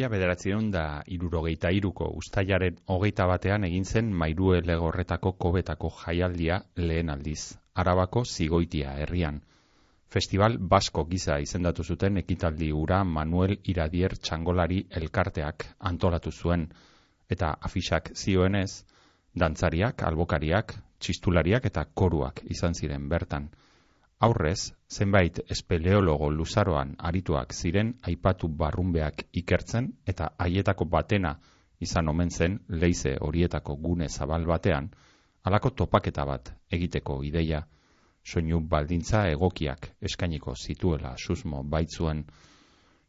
Mila bederatzion da irurogeita iruko ustaiaren hogeita batean egin zen mairue legorretako kobetako jaialdia lehen aldiz. Arabako zigoitia herrian. Festival Basko giza izendatu zuten ekitaldi ura Manuel Iradier txangolari elkarteak antolatu zuen. Eta afisak zioenez, dantzariak, albokariak, txistulariak eta koruak izan ziren bertan. Aurrez, zenbait espeleologo luzaroan arituak ziren aipatu barrunbeak ikertzen eta haietako batena izan omen zen leize horietako gune zabal batean, halako topaketa bat egiteko ideia, soinu baldintza egokiak eskainiko zituela susmo baitzuen,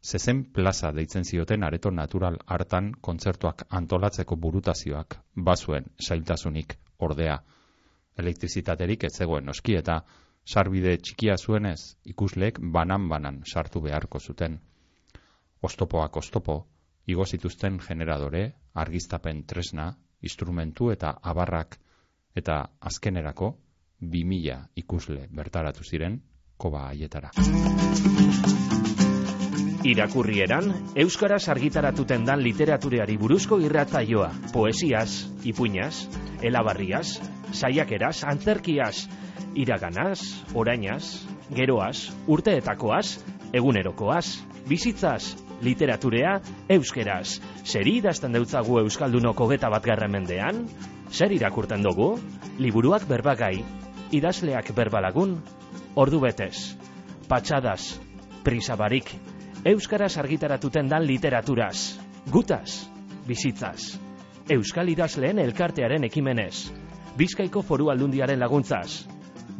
zezen plaza deitzen zioten areto natural hartan kontzertuak antolatzeko burutazioak bazuen sailtasunik ordea. Elektrizitaterik ez zegoen noski eta sarbide txikia zuenez, ikusleek banan-banan sartu beharko zuten. Ostopoak ostopo, igo zituzten generadore, argiztapen tresna, instrumentu eta abarrak, eta azkenerako, bi mila ikusle bertaratu ziren, koba aietara. Irakurrieran, Euskaraz argitaratuten dan literatureari buruzko irrataioa, poesiaz, ipuñaz, elabarriaz, saiakeraz, antzerkiaz, iraganaz, orainaz, geroaz, urteetakoaz, egunerokoaz, bizitzaz, literaturea, euskeraz. Zeri idazten deutzagu Euskaldunoko geta bat mendean? Zer irakurten dugu? Liburuak berbagai, idazleak berbalagun, ordu betez, patxadas, prisabarik, Euskaraz argitaratuten dan literaturaz, gutaz, bizitzaz. Euskal idazleen elkartearen ekimenez, Bizkaiko foru aldundiaren laguntzaz,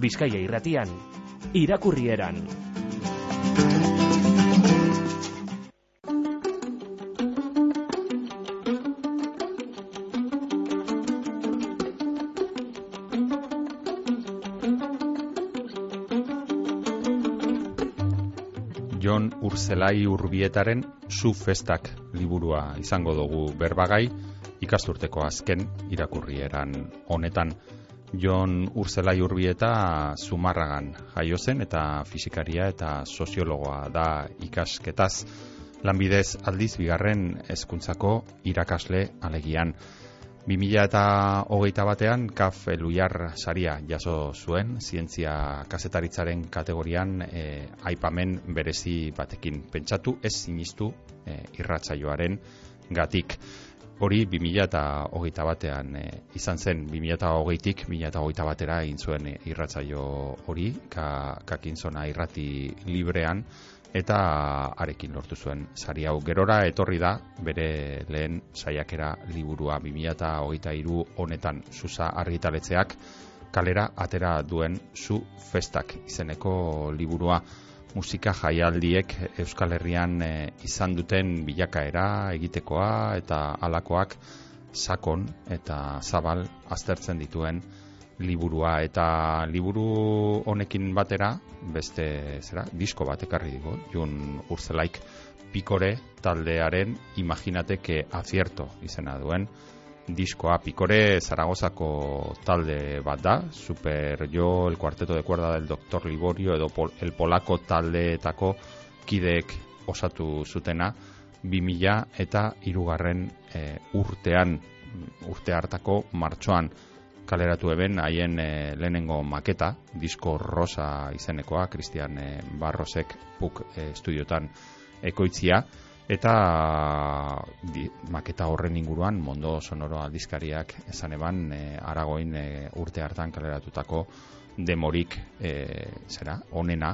Bizkaia irratian, irakurrieran. Urzelai Urbietaren Zu Festak liburua izango dugu berbagai ikasturteko azken irakurrieran honetan. Jon Urzelai Urbieta Zumarragan jaio zen eta fisikaria eta soziologoa da ikasketaz. Lanbidez aldiz bigarren hezkuntzako irakasle alegian. 2000 eta hogeita batean kaf eluiar saria jaso zuen, zientzia kasetaritzaren kategorian e, aipamen berezi batekin. Pentsatu ez sinistu e, irratsaioaren gatik. Hori 2000 eta hogeita batean e, izan zen. 2000 eta hogeitik 2000 eta hogeita batera egin zuen irratzaio hori ka, kakintzona irrati librean eta arekin lortu zuen sari hau. Gerora etorri da bere lehen saiakera liburua. 2000 eta hogeita iru honetan zuza argitaletzeak kalera atera duen zu festak izeneko liburua. Musika jaialdiek Euskal Herrian eh, izan duten bilakaera egitekoa eta alakoak sakon eta zabal aztertzen dituen liburua eta liburu honekin batera beste zera disko bat ekarri digo Jun Urzelaik Pikore taldearen Imaginate que acierto izena duen diskoa Pikore Zaragozako talde bat da, Super Jo, el cuarteto de cuerda del Dr. Liborio edo pol, el polako taldeetako kideek osatu zutena 2000 eta irugarren e, urtean urte hartako martxoan kaleratu eben haien e, lehenengo maketa, disko rosa izenekoa, Christian e, Barrosek puk e, estudiotan ekoitzia, eta di, maketa horren inguruan mondo sonoro aldizkariak esan eban e, aragoin e, urte hartan kaleratutako demorik e, zera, onena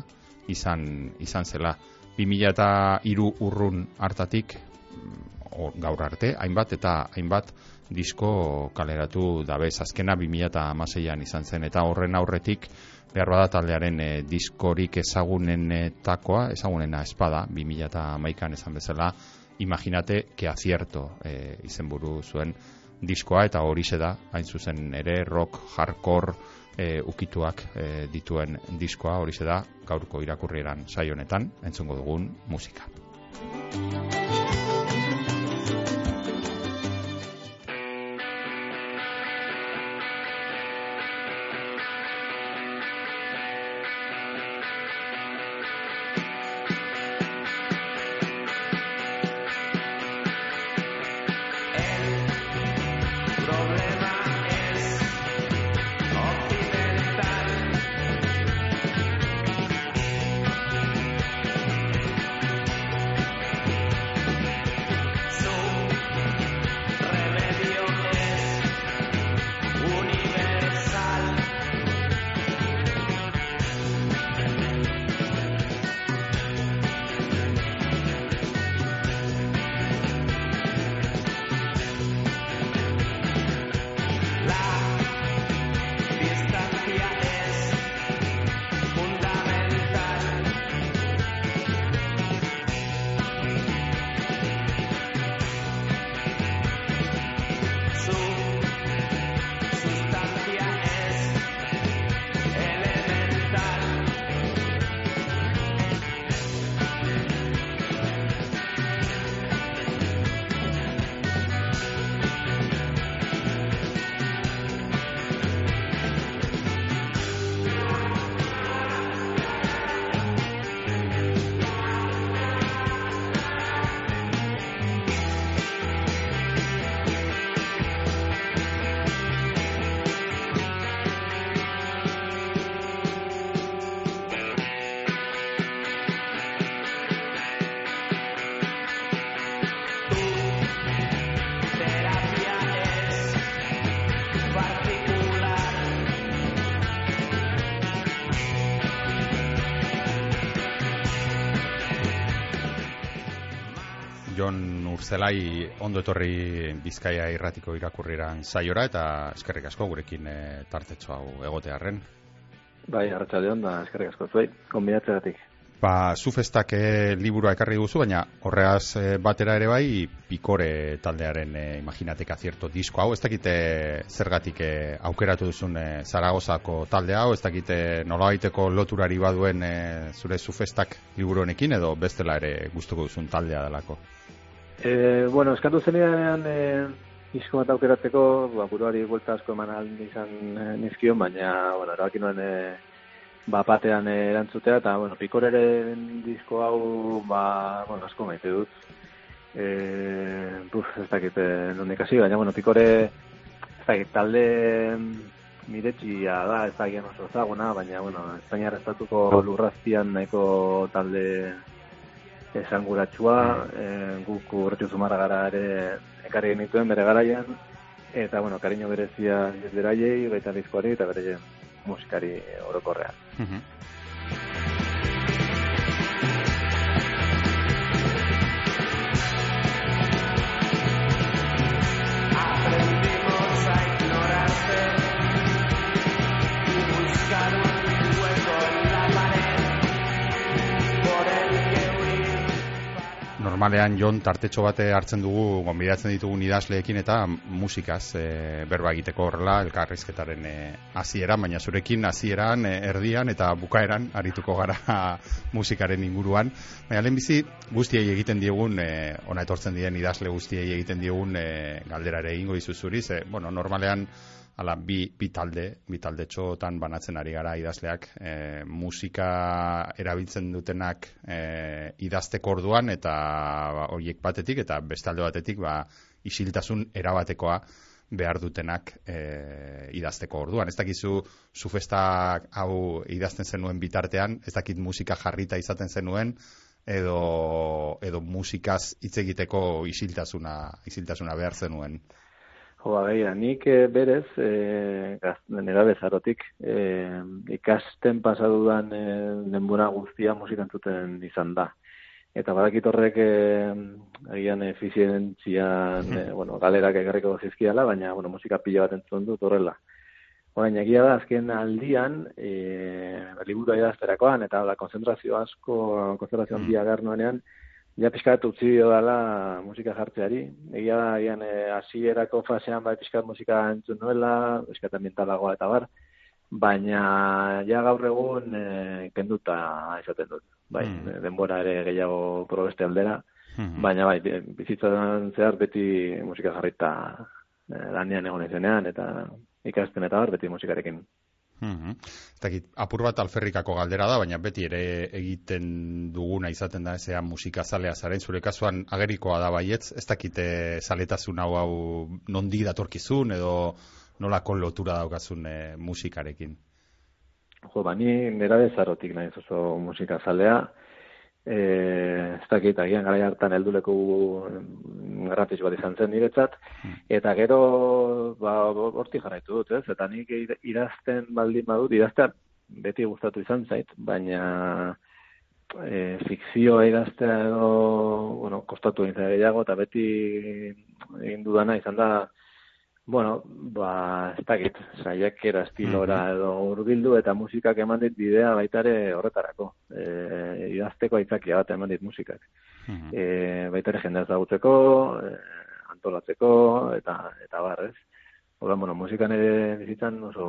izan, izan zela. 2000 eta iru urrun hartatik mm, gaur arte, hainbat eta hainbat disko kaleratu dabez azkena 2000 eta amaseian izan zen eta horren aurretik behar bada taldearen e, diskorik ezagunenetakoa, ezagunena espada, 2000 esan bezala, imaginate que acierto e, izenburu zuen diskoa eta hori da, hain zuzen ere rock, hardcore, e, ukituak e, dituen diskoa hori da, gaurko irakurrieran saionetan, entzungo dugun musika. Jon Urzelai ondo etorri Bizkaia irratiko irakurriran saiora eta eskerrik asko gurekin e, tartetxo hau egotearren. Bai, arratsaldeon da eskerrik asko zuei, konbidatzeagatik. Ba, zufestak e, liburua ekarri duzu, baina horreaz e, batera ere bai, pikore taldearen e, imaginateka zierto disko hau, ez dakite zergatik e, aukeratu duzun e, Zaragozako talde hau, ez dakite nolabaiteko loturari baduen e, zure zufestak liburu honekin, edo bestela ere gustuko duzun taldea delako? E, bueno, eskatu zenean e, disko bat aukeratzeko, ba, buruari buelta asko eman aldi izan e, nizkion, baina, bueno, erabaki nuen e, ba, batean erantzutea, eta, bueno, pikoreren disko hau, ba, bueno, asko maite dut. E, buf, ez dakit, eh, nondik hasi, baina, bueno, pikore, ez dakit, talde miretxia da, ez dakit oso zaguna, baina, bueno, Espainiar estatuko lurraztian nahiko talde esanguratsua, e, guk urretio zumarra gara ere ekarri genituen bere garaian, eta, bueno, kariño berezia beraiei, baita diskoari, eta bere musikari orokorrean. Mm normalean Jon tartetxo bate hartzen dugu gonbidatzen ditugun idazleekin eta musikaz e, berba egiteko horrela elkarrizketaren e, hasiera baina zurekin hasieran e, erdian eta bukaeran arituko gara musikaren inguruan. Baina lehen bizi guztiei egiten diegun e, ona etortzen dien idazle guztiei egiten diegun e, galderare egingo izuzuriz e, bueno normalean Hala, bi, bi talde, bi talde txotan banatzen ari gara idazleak, e, musika erabiltzen dutenak e, idazteko orduan, eta ba, horiek batetik, eta bestalde batetik, ba, isiltasun erabatekoa behar dutenak e, idazteko orduan. Ez dakizu, zufesta hau idazten zenuen bitartean, ez dakit musika jarrita izaten zenuen, edo, edo musikaz hitz egiteko isiltasuna, isiltasuna behar zenuen. Jo, ba, nik e, berez, e, nera bezarotik, e, ikasten pasadudan e, denbora guztia musikantzuten izan da. Eta badakit horrek e, agian efizientzian, e, bueno, galerak egarriko zizkiala, baina, bueno, musika pila bat entzun dut horrela. Horain, egia da, azken aldian, e, liburu idazterakoan, eta la konzentrazio asko, konzentrazio handia mm ja pixkat utzi dela musika jartzeari. Egia da, egian, eh, hasierako fasean bai pixkat musika entzun nuela, pixkat ambientalagoa eta bar, baina ja gaur egun e, kenduta izaten dut. Bai, mm. denbora ere gehiago probeste aldera, mm baina bai, bizitzan zehar beti musika jarrita e, lanean egon izenean, eta ikasten eta bar, beti musikarekin Mm apur bat alferrikako galdera da, baina beti ere egiten duguna izaten da, ezea musika zalea zaren, zure kasuan agerikoa da baietz, ez dakite zaletasun hau hau nondi datorkizun edo nolako lotura daukazun e, musikarekin? Jo, bani nera bezarotik nahi oso musika zalea, eh ez dakit agian gara hartan helduleku garrantzitsu bat izan zen niretzat hmm. eta gero ba hortik jarraitu dut, ez? Eta nik idazten baldin badut, idaztea beti gustatu izan zait, baina e, fikzioa idaztea edo, bueno, kostatu egin gehiago, eta beti egin dudana izan da Bueno, ba, ez dakit, saiakera estilora mhm. edo urbildu eta musikak eman dit bidea baitare horretarako. E, idazteko aitzakia bat eman dit musikak. Mm e, baitare jendea zagutzeko, e, antolatzeko, eta eta bar, Hora, bueno, musikan ere bizitzan oso,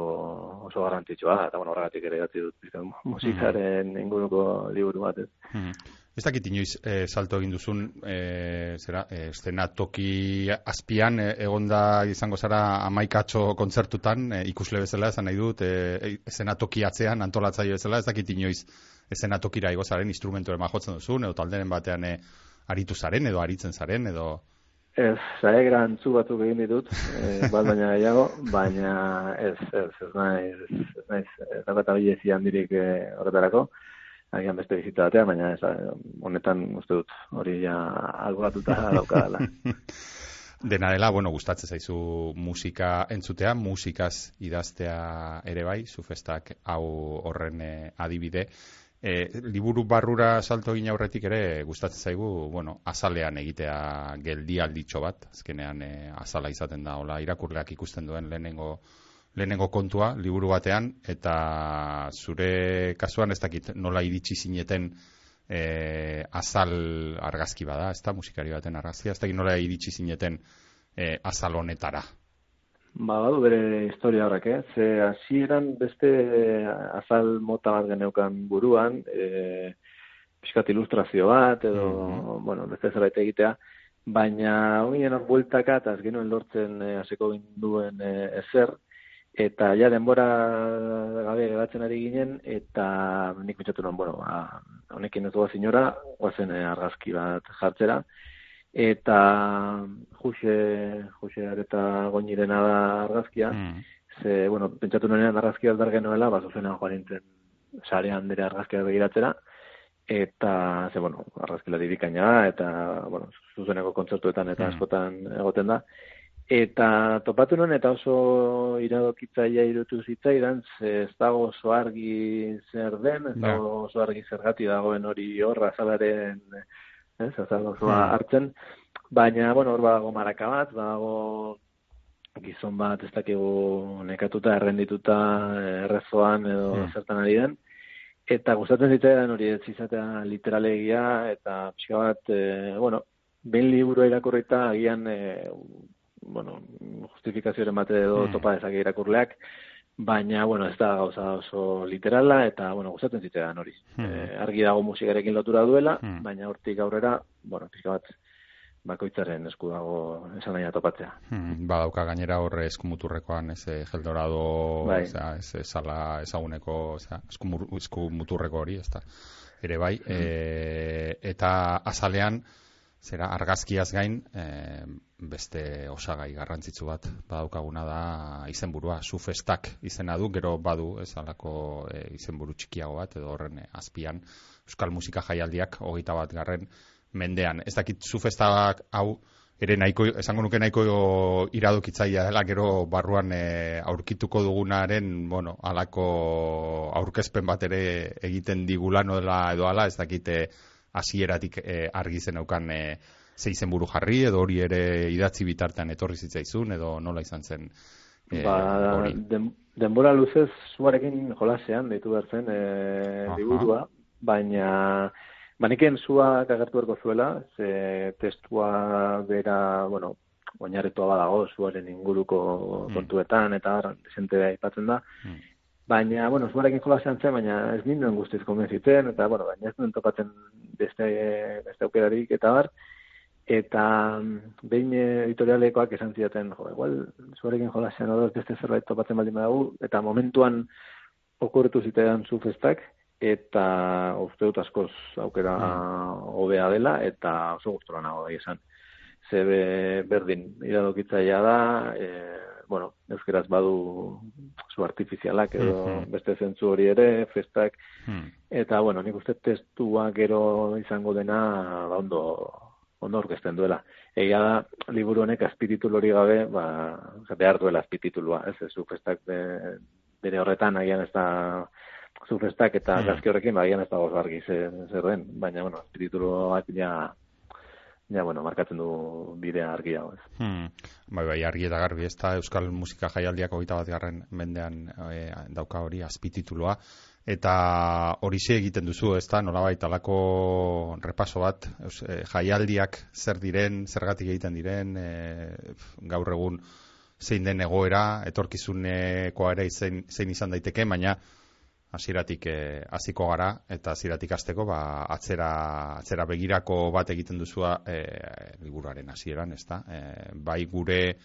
oso garrantzitsua, eta bueno, horregatik ere gatzi dut, musikaren mm inguruko liburu bat, ez? Mm Ez dakit inoiz e, salto egin duzun, e, zera, e, toki azpian, e, egonda izango zara amaikatxo kontzertutan, e, ikusle bezala, esan nahi dut, e, toki atzean, antolatzaio bezala, ez dakit inoiz tokira igozaren instrumentu ema jotzen duzun, edo talderen batean e, aritu zaren, edo aritzen zaren, edo... Ez, zahe grantzu batzuk egin ditut, e, bat baina gehiago, baina ez, ez, ez naiz, ez naiz, ez naiz, ez naiz, agian beste bizita batean, baina ez, honetan uste dut hori ja alboratuta daukadala. Dena dela, bueno, gustatzen zaizu musika entzutea, musikaz idaztea ere bai, zu festak hau horren eh, adibide. E, liburu barrura salto egin aurretik ere gustatzen zaigu, bueno, azalean egitea geldialditxo bat, azkenean e, azala izaten da, hola, irakurleak ikusten duen lehenengo lehenengo kontua liburu batean. Eta zure kasuan ez dakit nola iritsi zineten e, azal argazki bada, ez da musikari baten argazkia, ez dakit nola iritsi zineten e, azal honetara. Ba, badu bere historia horrek, eh? Ze hasieran beste azal mota bat geneukan buruan, e, pixkat ilustrazio bat, edo, mm bueno, beste zerbait egitea, baina hoginen hor bueltaka, eta ez genuen lortzen e, haseko ginduen e, ezer, eta ja denbora gabe geratzen ari ginen, eta nik pentsatu nuen, bueno, ba, honekin ez dugu zinora, guazen e, argazki bat jartzera, eta juxe, juxe eta goinirena da argazkia, mm. ze, bueno, pentsatu nuen argazkia aldar genuela, ba, zuzenan joan nintzen sarean dira argazkia begiratzera, eta, ze, bueno, argazkila dibikaina eta, bueno, zuzeneko kontzertuetan eta mm. askotan egoten da, Eta topatu nuen eta oso iradokitzaia irutu zitzaidan, ez dago oso argi zer den, ez dago oso argi zergati dagoen hori horra azalaren, ez, azal osoa hmm. hartzen, baina, bueno, hor badago maraka bat, badago gizon bat, ez dakigu nekatuta, errendituta, errezoan edo hmm. zertan ari den, eta gustatzen zitzaidan hori ez izatea literalegia, eta pixka bat, e, bueno, ben liburu irakurrita agian e, bueno, justifikazioaren bate edo mm. topa dezake irakurleak, baina, bueno, ez da gauza oso literala, eta, bueno, gustatzen zitean hori. Mm. argi dago musikarekin lotura duela, mm. baina hortik aurrera, bueno, pixka bat, bakoitzaren esku dago esan nahi topatzea. Hmm, badauka gainera horre eskumuturrekoan ez geldorado bai. ez sala ezaguneko eskumuturreko hori ez da. Ere bai, hmm. e, eta azalean zera argazkiaz gain e, beste osagai garrantzitsu bat badaukaguna da izenburua. Sufestak izena du gero badu ez alako e, izenburu txikiago bat edo horren e, azpian. Euskal musika jaialdiak hogeita bat garren mendean. Ez dakit sufestak hau ere nahiko, esango nuke nahiko iradokitzaia dela, gero barruan e, aurkituko dugunaren, bueno, alako aurkezpen bat ere egiten digulano dela edo ala, ez dakite hasieratik e, argi zen aukan e, ze izen jarri, edo hori ere idatzi bitartean etorri zitzaizun, edo nola izan zen e, ba, den, denbora luzez zuarekin jolasean, ditu behar zen, e, liburua, baina baniken zuak agertu erko zuela, ze testua bera, bueno, oinarretua badago zuaren inguruko mm. kontuetan, eta desente aipatzen da, mm. Baina, bueno, zuarekin jola zen, baina ez ninduen guztiz konbenziten, eta, bueno, baina ez duen topatzen beste, beste aukerarik eta bar, eta behin editorialekoak esan zidaten, jo, igual, zuarekin jola zen, odor, beste zerbait topatzen baldin badagu, eta momentuan okurretu zitean zu festak, eta uste dut askoz aukera mm. hobea dela, eta oso gustora nago da esan. Zebe berdin, iradokitzaia da, e, bueno, euskeraz badu zu artifizialak edo mm beste zentzu hori ere, festak, mm. eta, bueno, nik uste testua gero izango dena ba, ondo, ondo orkesten duela. Egia da, liburu honek azpititulu hori gabe, ba, behar duela azpititulua, ez, ez, festak de, bere horretan, agian ez da, zu festak eta mm. gazki horrekin, ba, agian ez da gozo argi zer, den, baina, bueno, azpitituluak ja, ja, bueno, markatzen du bidea argi hau, ez. Hmm. Bai, bai, argi eta garbi, ez da Euskal Musika Jaialdiak hogeita bat garren mendean e, dauka hori azpitituloa, eta hori egiten duzu, ez da, nolabait alako repaso bat, e, jaialdiak zer diren, zergatik egiten diren, e, gaur egun zein den egoera, etorkizunekoa ere zein, zein izan daiteke, baina hasieratik eh, hasiko gara eta hasieratik hasteko ba atzera atzera begirako bat egiten duzua eh liburuaren hasieran, ezta? Eh, bai gure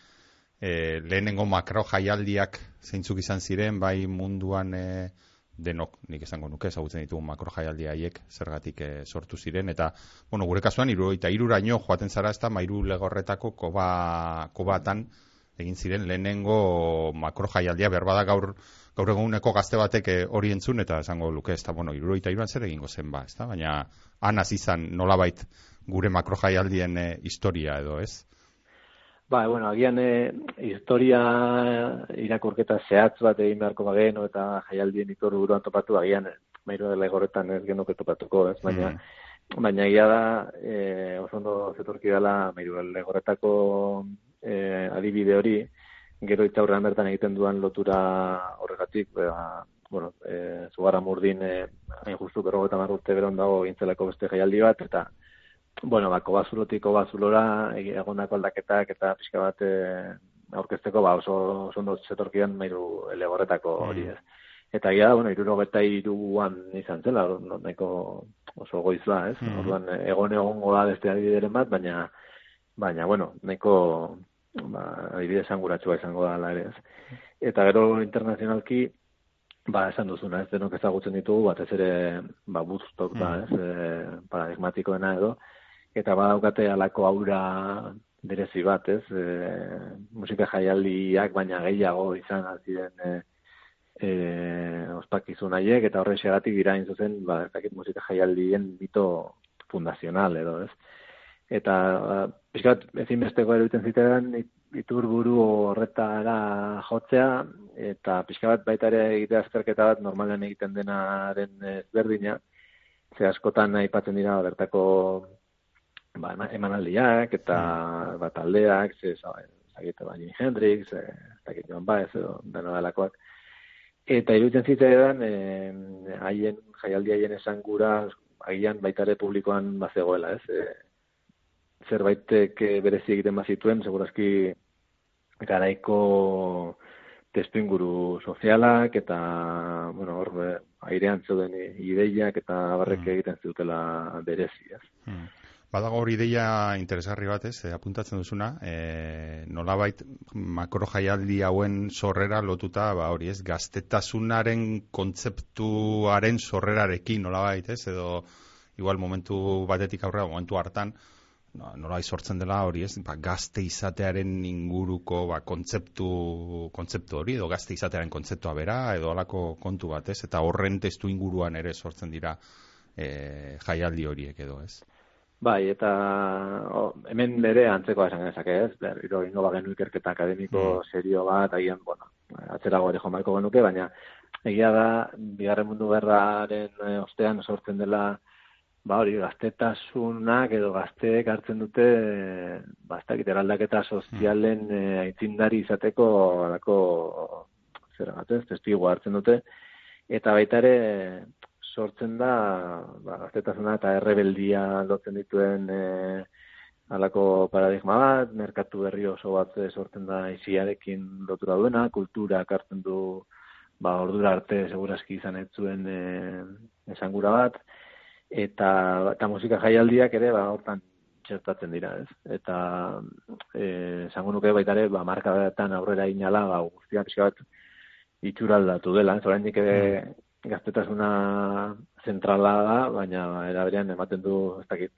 eh, lehenengo makro jaialdiak zeintzuk izan ziren, bai munduan eh, denok nik esango nuke ezagutzen ditugu makro jaialdi haiek zergatik eh, sortu ziren eta bueno, gure kasuan 73raino joaten zara, ezta? Mairu legorretako koba kobatan egin ziren lehenengo makro jaialdia berbada gaur gaur eguneko gazte batek eh, hori entzun eta esango luke, ez da, bueno, iruroita iruan zer egingo zen ba, ez da, baina anaz izan nolabait gure makro jaialdien e, historia edo, ez? Ba, bueno, agian e, historia irakurketa zehatz bat egin beharko bageno eta jaialdien itor buruan topatu, agian mairu legorretan ez genuke topatuko, ez, baina, mm. baina ia da, e, oso ondo zetorki dela mairu legorretako e, adibide hori, gero itzaurrean bertan egiten duan lotura horregatik, ba, bueno, e, zugarra murdin, e, hain justu berrogetan urte beron dago gintzelako beste jaialdi bat, eta, bueno, bako bazulotik bazulora, egondako aldaketak, eta pixka bat, e, aurkezteko ba oso oso ondo zetorkian mairu legorretako mm. hori ez. Eta ja, bueno, irurogeta iruan izan zela, nahiko oso goizla, ez? Mm. Orduan, egon egongo da beste adibideren bat, baina, baina, bueno, nahiko ba, adibide esanguratsua izango da, ere, ez? Eta gero internazionalki, ba, esan duzuna, ez denok ezagutzen ditugu, batez ere, ba, buztok da, mm. ez? E, paradigmatikoena edo, eta badaukate alako aura berezi bat, ez? E, musika jaialdiak baina gehiago izan aziren e, e, ospakizun haiek eta horre xeratik dira zuzen, ba, ezakit musika jaialdien mito fundazional edo, ez? Eta, ba, pixkat, ezin besteko eruditzen zitean, itur buru horretara jotzea, eta pixka bat baita ere egitea azterketa bat normalean egiten denaren ezberdina, ze askotan aipatzen dira bertako ba, emanaldiak eta mm. ba, taldeak, ze, zagite, ba, Jimi Hendrix, e, zagite, Joan Baez, edo. Eta iruditzen zitzaedan, e, haien, jaialdi haien esan gura, agian baitare publikoan bazegoela, ez? E, zerbaitek berezi egiten bazituen, segurazki garaiko testu inguru sozialak eta, bueno, hor, airean zeuden ideiak eta barrek mm. egiten zutela berezi, ez? Mm. Badago hori ideia interesgarri bat, ez, eh, apuntatzen duzuna, e, nolabait makro jaialdi hauen sorrera lotuta, ba hori, ez, gaztetasunaren kontzeptuaren sorrerarekin nolabait, ez, edo igual momentu batetik aurrera, momentu hartan, no, nolabait sortzen dela hori, ez, ba, gazte izatearen inguruko ba, kontzeptu, kontzeptu hori, edo gazte izatearen kontzeptua bera, edo alako kontu bat, ez, eta horren testu inguruan ere sortzen dira e, jaialdi horiek edo, ez. Bai, eta hemen bere antzeko esan genezake ez, ber, iro ingo bagenu ikerketa akademiko mm. serio bat, agian, bueno, atzerago ere jomarko genuke, baina egia da, bigarren mundu berraren e, ostean sortzen dela, ba hori, gaztetasunak edo gazteek hartzen dute, e, bastak eraldaketa sozialen e, aitzindari izateko, alako, zer bat ez, testigu hartzen dute, eta baita ere, sortzen da, ba, gaztetasuna eta errebeldia lotzen dituen e, alako paradigma bat, merkatu berri oso bat sortzen da iziarekin lotura duena, kultura hartzen du ba, ordura arte segurazki izan ez zuen e, esangura bat, eta, eta musika jaialdiak ere, ba, hortan txertatzen dira, ez? Eta e, esango nuke baita ere, ba, marka aurrera inala, ba, guztia pixka bat itxuraldatu dela, ez? Oraindik ere mm gaztetasuna zentrala da, baina eraberean ematen du, ez dakit,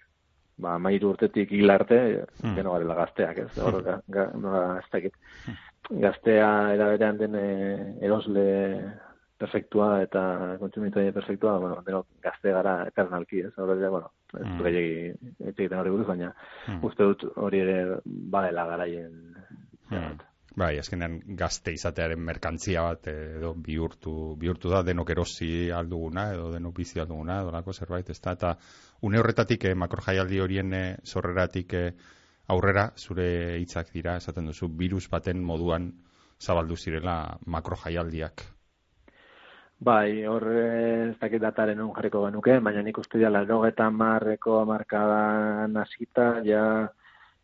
ba, mairu urtetik hil arte, hmm. geno garela gazteak, ez, hor, ga, ga, no, ez dakit. Hmm. Gaztea eraberean den eh, erosle perfektua eta kontsumitzaile perfektua, bueno, deno gazte gara eternalki, ez, hor, bueno, ez mm. gehiagi egiten hori buruz, baina mm. uste dut hori ere badela garaien. Mm. Bai, azkenean gazte izatearen merkantzia bat edo bihurtu, bihurtu da denok erosi alduguna edo denok bizi alduguna edo lako zerbait, ez da, eta une horretatik eh, makrojaialdi horien eh, sorreratik eh, aurrera zure hitzak dira, esaten duzu, virus baten moduan zabaldu zirela makrojaialdiak. Bai, hor ez dakit dataren un jarriko genuke, baina nik uste dira, larogetan marreko markadan hasita, ja,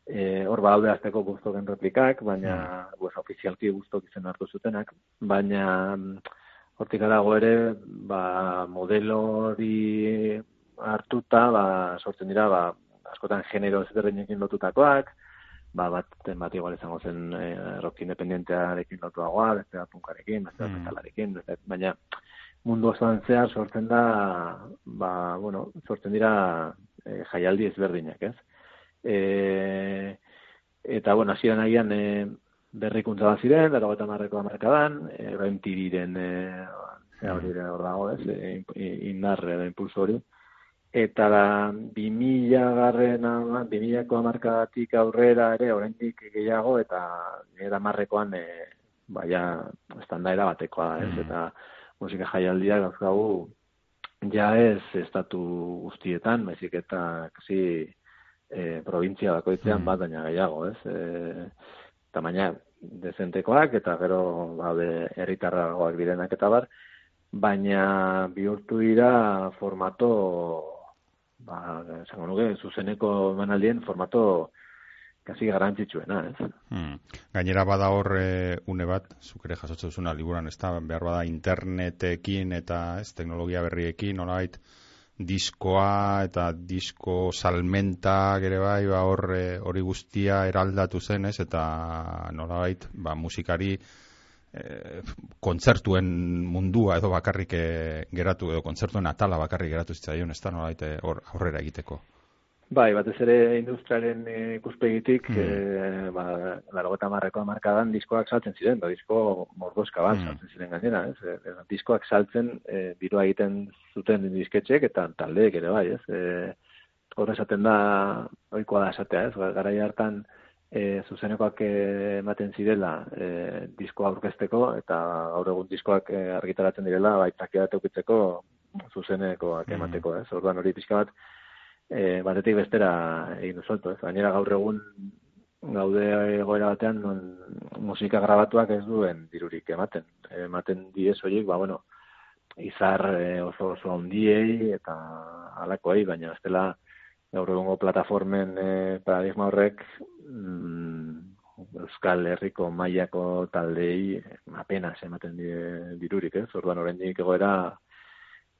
e, hor badaude azteko guztoken replikak, baina, mm. pues, ofizialki guztok izen hartu zutenak, baina hortik adago ere, ba, modelo hori hartuta, ba, sortzen dira, ba, askotan genero ezberdinekin lotutakoak, ba, bat, bat igual izango zen e, rock independentearekin lotuagoa, beste punkarekin, beste mm. metalarekin, beste, baina mundu osoan zehar sortzen da, ba, bueno, sortzen dira e, jaialdi ezberdinak, ez? e, eta bueno, hasieran agian e, berrikuntza bat ziren, dara gota marreko amarkadan, e, diren, e, hori hor dago, ez, e, indarre da impulso hori. Eta da, 2000 garren, 2000ko amarkadatik aurrera ere, oraindik gehiago, eta era marrekoan, e, baina, estandaera batekoa, ez, mm. eta musika jaialdia gauzkagu, ja ez estatu guztietan, baizik eta kasi e, provintzia bakoitzean mm. bat baina gehiago, ez? E, tamaina dezentekoak eta gero baude herritarragoak direnak eta bar, baina bihurtu dira formato ba, esango nuke, zuzeneko emanaldien formato kasi garantzitsuena, ez? Hmm. Gainera bada hor e, une bat, zuk ere jasotzen duzuna liburan, ez da, behar bada internetekin eta ez, teknologia berriekin, nolabait, diskoa eta disko salmenta ere bai, ba hor e, hori guztia eraldatu zen, ez, eta nolabait, ba, musikari e, kontzertuen mundua edo bakarrik e, geratu, edo kontzertuen atala bakarrik geratu zitzaion, ez da, nolabait, hor, aurrera egiteko. Bai, batez ere industriaren eh, ikuspegitik, mm. e, ba, laro eta marreko amarkadan diskoak saltzen ziren, ba, disko mordoska bat mm. saltzen ziren gainera, ez? E, diskoak saltzen e, dirua egiten zuten disketxek eta taldeek ere bai, ez? E, Horre esaten da, oikoa da esatea, ez? Garai hartan, e, zuzenekoak ematen zirela e, diskoa aurkezteko eta gaur egun diskoak argitaratzen direla, baitakia teukitzeko zuzenekoak mm. emateko, ez? Orduan hori pixka bat, e, batetik bestera egin duzoltu, ez? Gainera gaur egun gaude egoera batean non musika grabatuak ez duen dirurik ematen. Ematen diez horiek, ba, bueno, izar e, oso oso ondiei eta alakoei, baina ez dela gaur egungo plataformen e, paradigma horrek mm, Euskal Herriko mailako taldei apenas ematen die dirurik, ez? Orduan oraindik egoera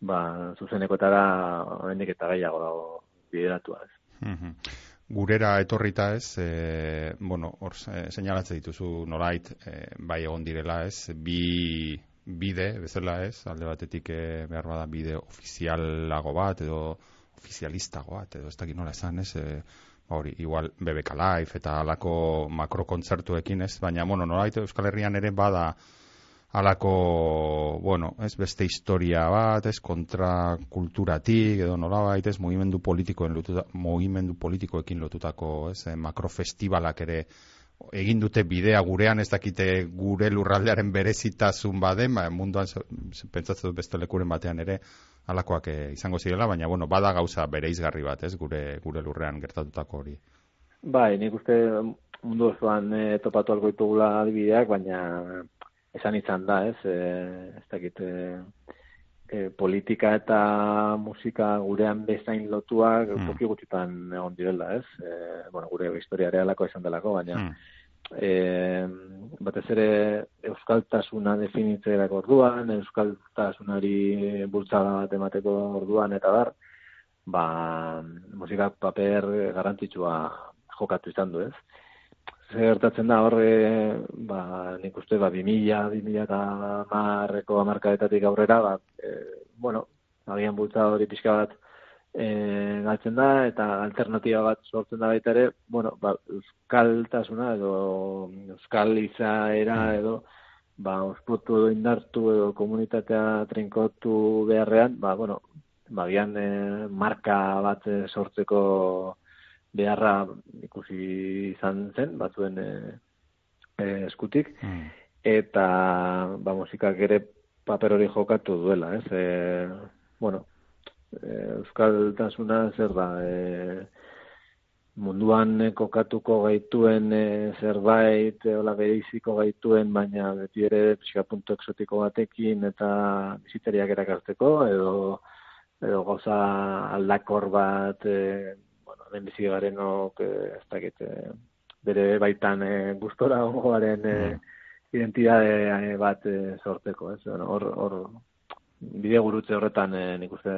ba zuzenekotara oraindik eta gehiago dago bideratua ez. Mm Gurera etorrita ez, e, bueno, hor e, dituzu nolait, e, bai egon direla ez, bi bide, bezala ez, alde batetik e, behar bada bide ofizialago bat, edo ofizialistago bat, edo ez dakit nola esan ez, e, hori, igual BBK Live eta alako makrokontzertuekin ez, baina, bueno, nolait Euskal Herrian ere bada, alako, bueno, ez beste historia bat, ez kontra kulturatik, edo nolabait, ez mugimendu politikoen lotuta, mugimendu politikoekin lotutako, ez eh, makrofestivalak ere egin dute bidea gurean ez dakite gure lurraldearen berezitasun baden, ba, munduan pentsatzen dut beste lekuren batean ere alakoak eh, izango zirela, baina bueno, bada gauza bere izgarri bat, ez, gure, gure lurrean gertatutako hori. Bai, nik uste mundu osoan e, topatu algo ditugula adibideak, baina esan izan da, ez, e, ez dakit, e, e, politika eta musika gurean bezain lotuak mm. toki gutxitan egon direla, ez? E, bueno, gure historia realako izan delako, baina mm. e, batez ere euskaltasuna definitzeerako orduan, euskaltasunari bultzada bat emateko orduan eta bar, ba, musika paper garrantzitsua jokatu izan du, ez? Gertatzen da horre, ba, nik uste, ba, 2000, 2000 eta marreko amarkadetatik aurrera, ba, e, bueno, agian bultza hori pixka bat e, galtzen da, eta alternatiba bat sortzen da baita ere, bueno, ba, euskaltasuna edo euskal izaera mm. edo, ba, ospotu edo indartu edo komunitatea trinkotu beharrean, ba, bueno, ba, gian e, marka bat sortzeko beharra ikusi izan zen, batzuen e, e, eskutik, mm. eta ba, musikak ere paper hori jokatu duela, ez? E, bueno, e, Euskal Tasuna zer da, e, munduan kokatuko gaituen e, zerbait, e, hola beriziko gaituen, baina beti ere pixka puntu exotiko batekin eta biziteriak erakarteko, edo, edo goza aldakor bat, e, hemen bizi garen ok, eh, ez dakit, eh, bere baitan e, gustora ongoaren e, identitate bat e, sortzeko, ez? Hor, hor, bide gurutze horretan e, nik uste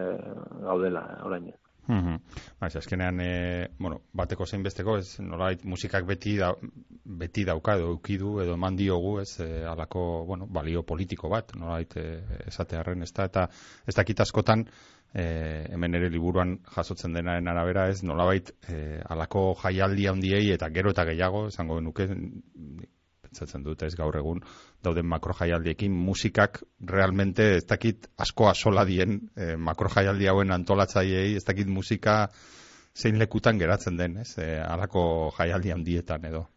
gaudela, orain. Mm -hmm. Ba, azkenean, e, bueno, bateko zein besteko, ez, nolait, musikak beti, da, beti dauka edo eukidu edo eman diogu, ez, e, alako, bueno, balio politiko bat, nolait, e, esatearen, ez da, eta ez dakit askotan, e, hemen ere liburuan jasotzen denaren arabera ez nolabait e, alako jaialdi handiei eta gero eta gehiago esango nuke pentsatzen dut ez gaur egun dauden makro jaialdiekin musikak realmente ez dakit askoa sola dien e, makro jaialdi hauen antolatzaileei ez dakit musika zein lekutan geratzen den ez? E, alako jaialdi handietan edo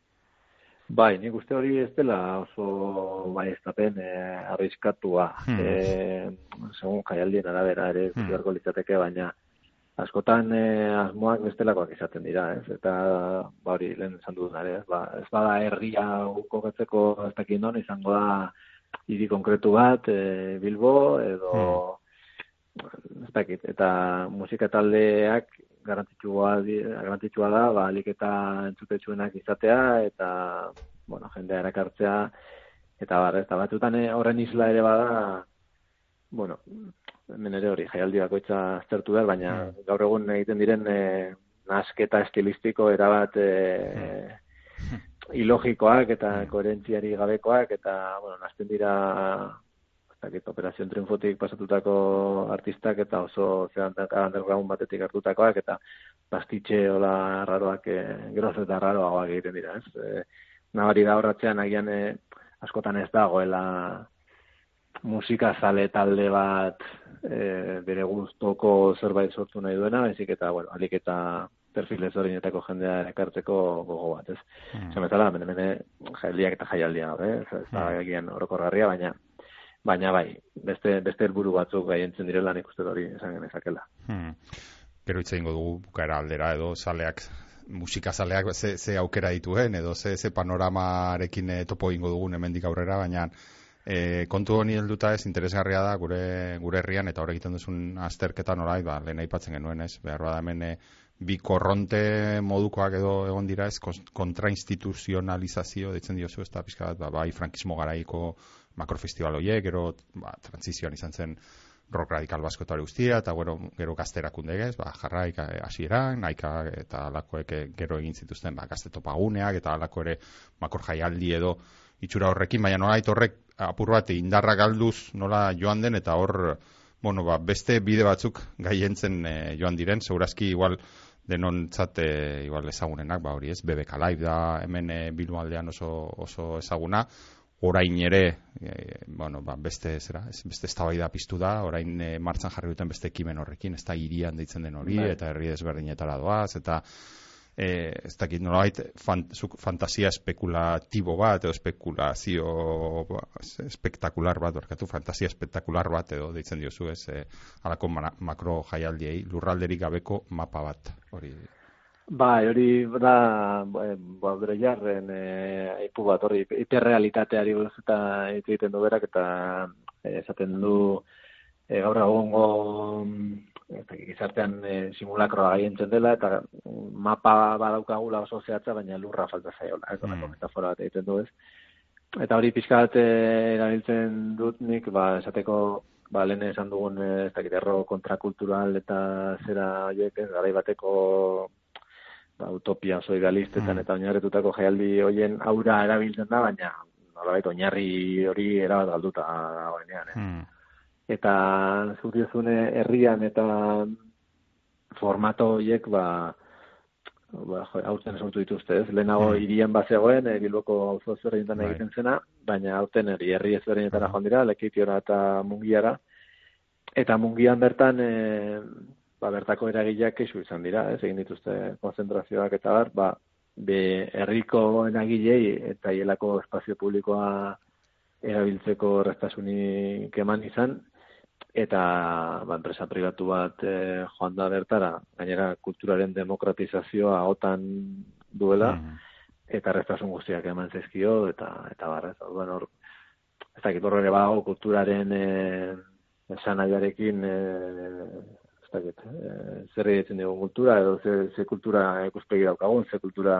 Bai, nik uste hori ez dela oso bai ez tapen eh, arriskatua. Hmm. Eh, segun jaialdien arabera ere hmm. beharko litzateke, baina askotan eh, asmoak bestelakoak izaten dira, ez? Eta ba hori lehen esan dut ez? Ba, ez bada herria kokatzeko ez dakit non izango da hiri konkretu bat, eh, Bilbo edo hmm. ez dakit. Eta musika taldeak garantitxua, garantitxua da, ba, alik eta entzutetxuenak izatea, eta, bueno, jendea erakartzea, eta bar, eta batzutan eh, horren isla ere bada, bueno, hemen ere hori, jaialdi bakoitza aztertu behar, baina mm. gaur egun egiten diren e, nasketa estilistiko erabat e, mm. ilogikoak eta mm. koherentziari gabekoak, eta, bueno, nazten dira dakit, operazion triunfotik pasatutako artistak eta oso zean underground batetik hartutakoak eta pastitxe hola raroak e, geroz eta raroagoak egiten dira, ez? E, nabari da horratzean agian e, askotan ez dagoela musika zale talde bat e, bere guztoko zerbait sortu nahi duena, ezik eta, bueno, alik eta perfil ezberdinetako jendea ekartzeko gogo bat, ez? Mm. Zemezala, mene, mene, jaialdiak eta jaialdia, eh? ez da, mm. orokorgarria, baina baina bai, beste beste helburu batzuk gaientzen direla nik uste hori esan genezakela. Hmm. Gero hitze dugu bukaera aldera edo saleak musika saleak ze, ze aukera dituen edo ze, ze panoramarekin e, topo ingo dugun hemendik aurrera, baina e, kontu honi helduta ez interesgarria da gure gure herrian eta hor egiten duzun azterketa norai, ba, lehen aipatzen genuen ez, behar bada hemen e, bi korronte modukoak edo egon dira ez, kontrainstituzionalizazio ditzen diozu, ez da pizka bat, ba, bai frankismo garaiko makrofestival horiek, gero ba, transizioan izan zen rock radikal basko eta guztia, eta gero, gero gazterakunde ez, ba, jarraik eh, hasieran, naika eta alakoek eh, gero egin zituzten ba, gazte topaguneak, eta alako ere makor jaialdi edo itxura horrekin, baina nola horrek apur bat indarra galduz nola joan den, eta hor, bueno, ba, beste bide batzuk gaientzen e, joan diren, segurazki igual denon txate igual ezagunenak, ba hori ez, BBK Live da hemen e, aldean oso, oso ezaguna, orain ere e, bueno, ba, beste zera, ez, beste eztabaida piztu da, orain e, martxan jarri duten beste ekimen horrekin, ez da irian deitzen den hori, bai. eta herri desberdinetara doaz, eta e, ez dakit nolait fantasia espekulatibo bat, edo espekulazio ba, espektakular bat, barkatu, fantasia espektakular bat, edo deitzen diozu ez, e, alako makro jaialdiei, lurralderik gabeko mapa bat, hori Bai, hori da, ba, bere jarren, e, ipu bat, hori, hiperrealitateari buruz eta egiten du berak, eta e, esaten du e, gaur egongo eta gizartean e, simulakroa gaientzen dela, eta mapa badaukagula oso zehatza, baina lurra falta zaiola, ez mm. metafora bat egiten du ez. Eta hori pixka bat erabiltzen dut nik, ba, esateko, ba, lehen esan dugun, ez dakit, erro kontrakultural eta zera, oiek, ez, gara bateko ba, utopia oso idealistetan mm. eta oinarretutako jaialdi hoien aura erabiltzen da, baina nolabait oinarri hori erabat galduta dagoenean. Eh? Mm. Eta zutiozune herrian eta formato horiek ba, ba jo, aurten sortu dituzte, ez? Lehenago mm. irian bazegoen, e, Bilboko auzo ezberdinetan bai. egiten zena, baina aurten herri herri ezberdinetara joan dira, lekitiora eta mungiara. Eta mungian bertan e, ba, bertako eragileak kexu izan dira, ez? Egin dituzte konzentrazioak eta bar, ba, be herriko eragilei eta hielako espazio publikoa erabiltzeko restasunik eman izan, eta ba, enpresa pribatu bat e, joan da bertara, gainera kulturaren demokratizazioa otan duela, mm. eta restasun guztiak eman zezkio, eta, eta barra, ez, bueno, hor, ez dakit horre bago kulturaren e, esan e, ez dakit, e, zer egiten dugu kultura, edo ze, ze kultura ikuspegi daukagun, ze kultura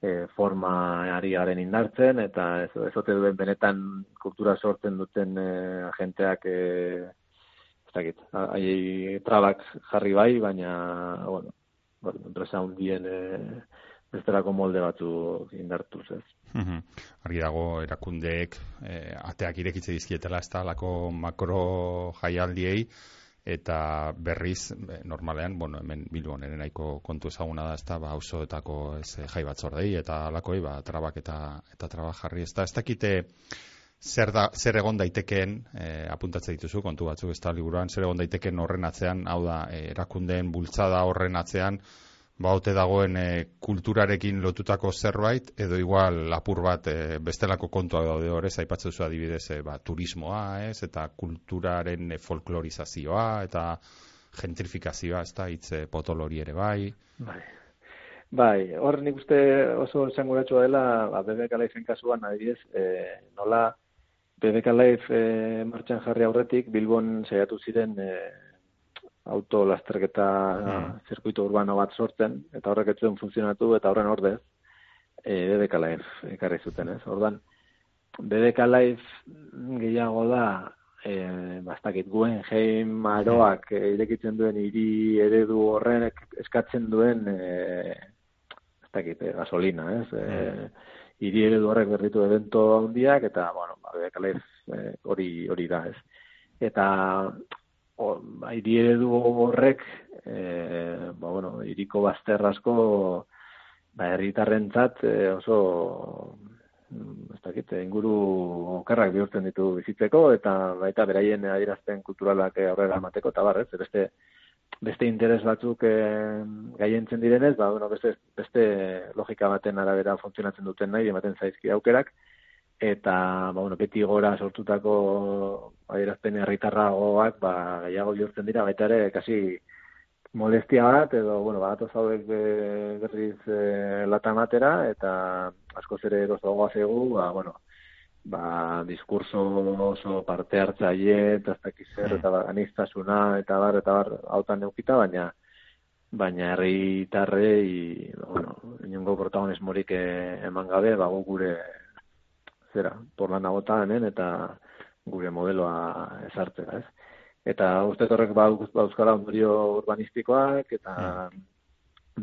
e, forma ari garen indartzen, eta ez, ez ote duen benetan kultura sortzen duten e, agenteak, e, ez dakit, aiei trabak jarri bai, baina, bueno, bueno enpresa hundien e, besterako molde batzu indartuz, ez. Argi dago erakundeek e, ateak irekitze dizkietela ez da lako makro jaialdiei eta berriz normalean, bueno, hemen Bilbon ere nahiko kontu ezaguna da, ezta, ba auzoetako ez eh, jai batzordei eta halakoi, ba trabak eta eta traba jarri, ezta. Ez dakite zer da zer egon daitekeen eh apuntatzen dituzu kontu batzuk, ezta liburuan zer egon daitekeen horren atzean, hau da, eh, erakundeen bultzada horren atzean, ba ote dagoen e, kulturarekin lotutako zerbait edo igual lapur bat e, bestelako kontua daude hor, ez aipatzen zu adibidez, e, ba, turismoa, ez, eta kulturaren folklorizazioa eta gentrifikazioa, ez da, potolori ere bai. Bai. Bai, hor nik uste oso esanguratsua dela, ba, BBK Life kasuan, adibidez, e, nola BBK Life e, martxan jarri aurretik, Bilbon saiatu ziren e, auto lasterketa hmm. zirkuito urbano bat sortzen, eta horrek etzuen funtzionatu, eta horren ordez, e, BBK Life ekarri zuten, ez? Ordan, BBK Life gehiago da, e, bastakit guen, jein maroak e, irekitzen duen hiri eredu horrenek eskatzen duen e, dakit, eh, gasolina, ez? Eh, iri eredu horrek berritu evento handiak eta bueno, ba eh, hori hori da, ez? Eta o, ba, iri eredu horrek eh, ba bueno, iriko bazter asko ba herritarrentzat eh, oso mm, ez dakit, inguru okerrak bihurtzen ditu bizitzeko eta baita beraien adierazten kulturalak aurrera emateko eta bar, ez? Beste beste interes batzuk e, gaientzen direnez, ba, bueno, beste, beste logika baten arabera funtzionatzen duten nahi, ematen zaizki aukerak, eta ba, bueno, beti gora sortutako adierazpen herritarragoak ba, gehiago bihurtzen dira, baita ere, kasi molestia bat, edo, bueno, bat zaudek berriz e, lata matera, eta asko zere erosoagoa zegu, ba, bueno, ba, diskurso oso parte hartzaile, eta ez dakiz zer, eta ba, anistasuna, eta bar, eta bar, hautan neukita, baina baina herritarrei, bueno, inongo protagonismorik eh, eman gabe, ba, gure zera, porlan hemen, eta gure modeloa ezartzea, ez? Eta uste horrek ba, ondorio urbanistikoak, eta hmm.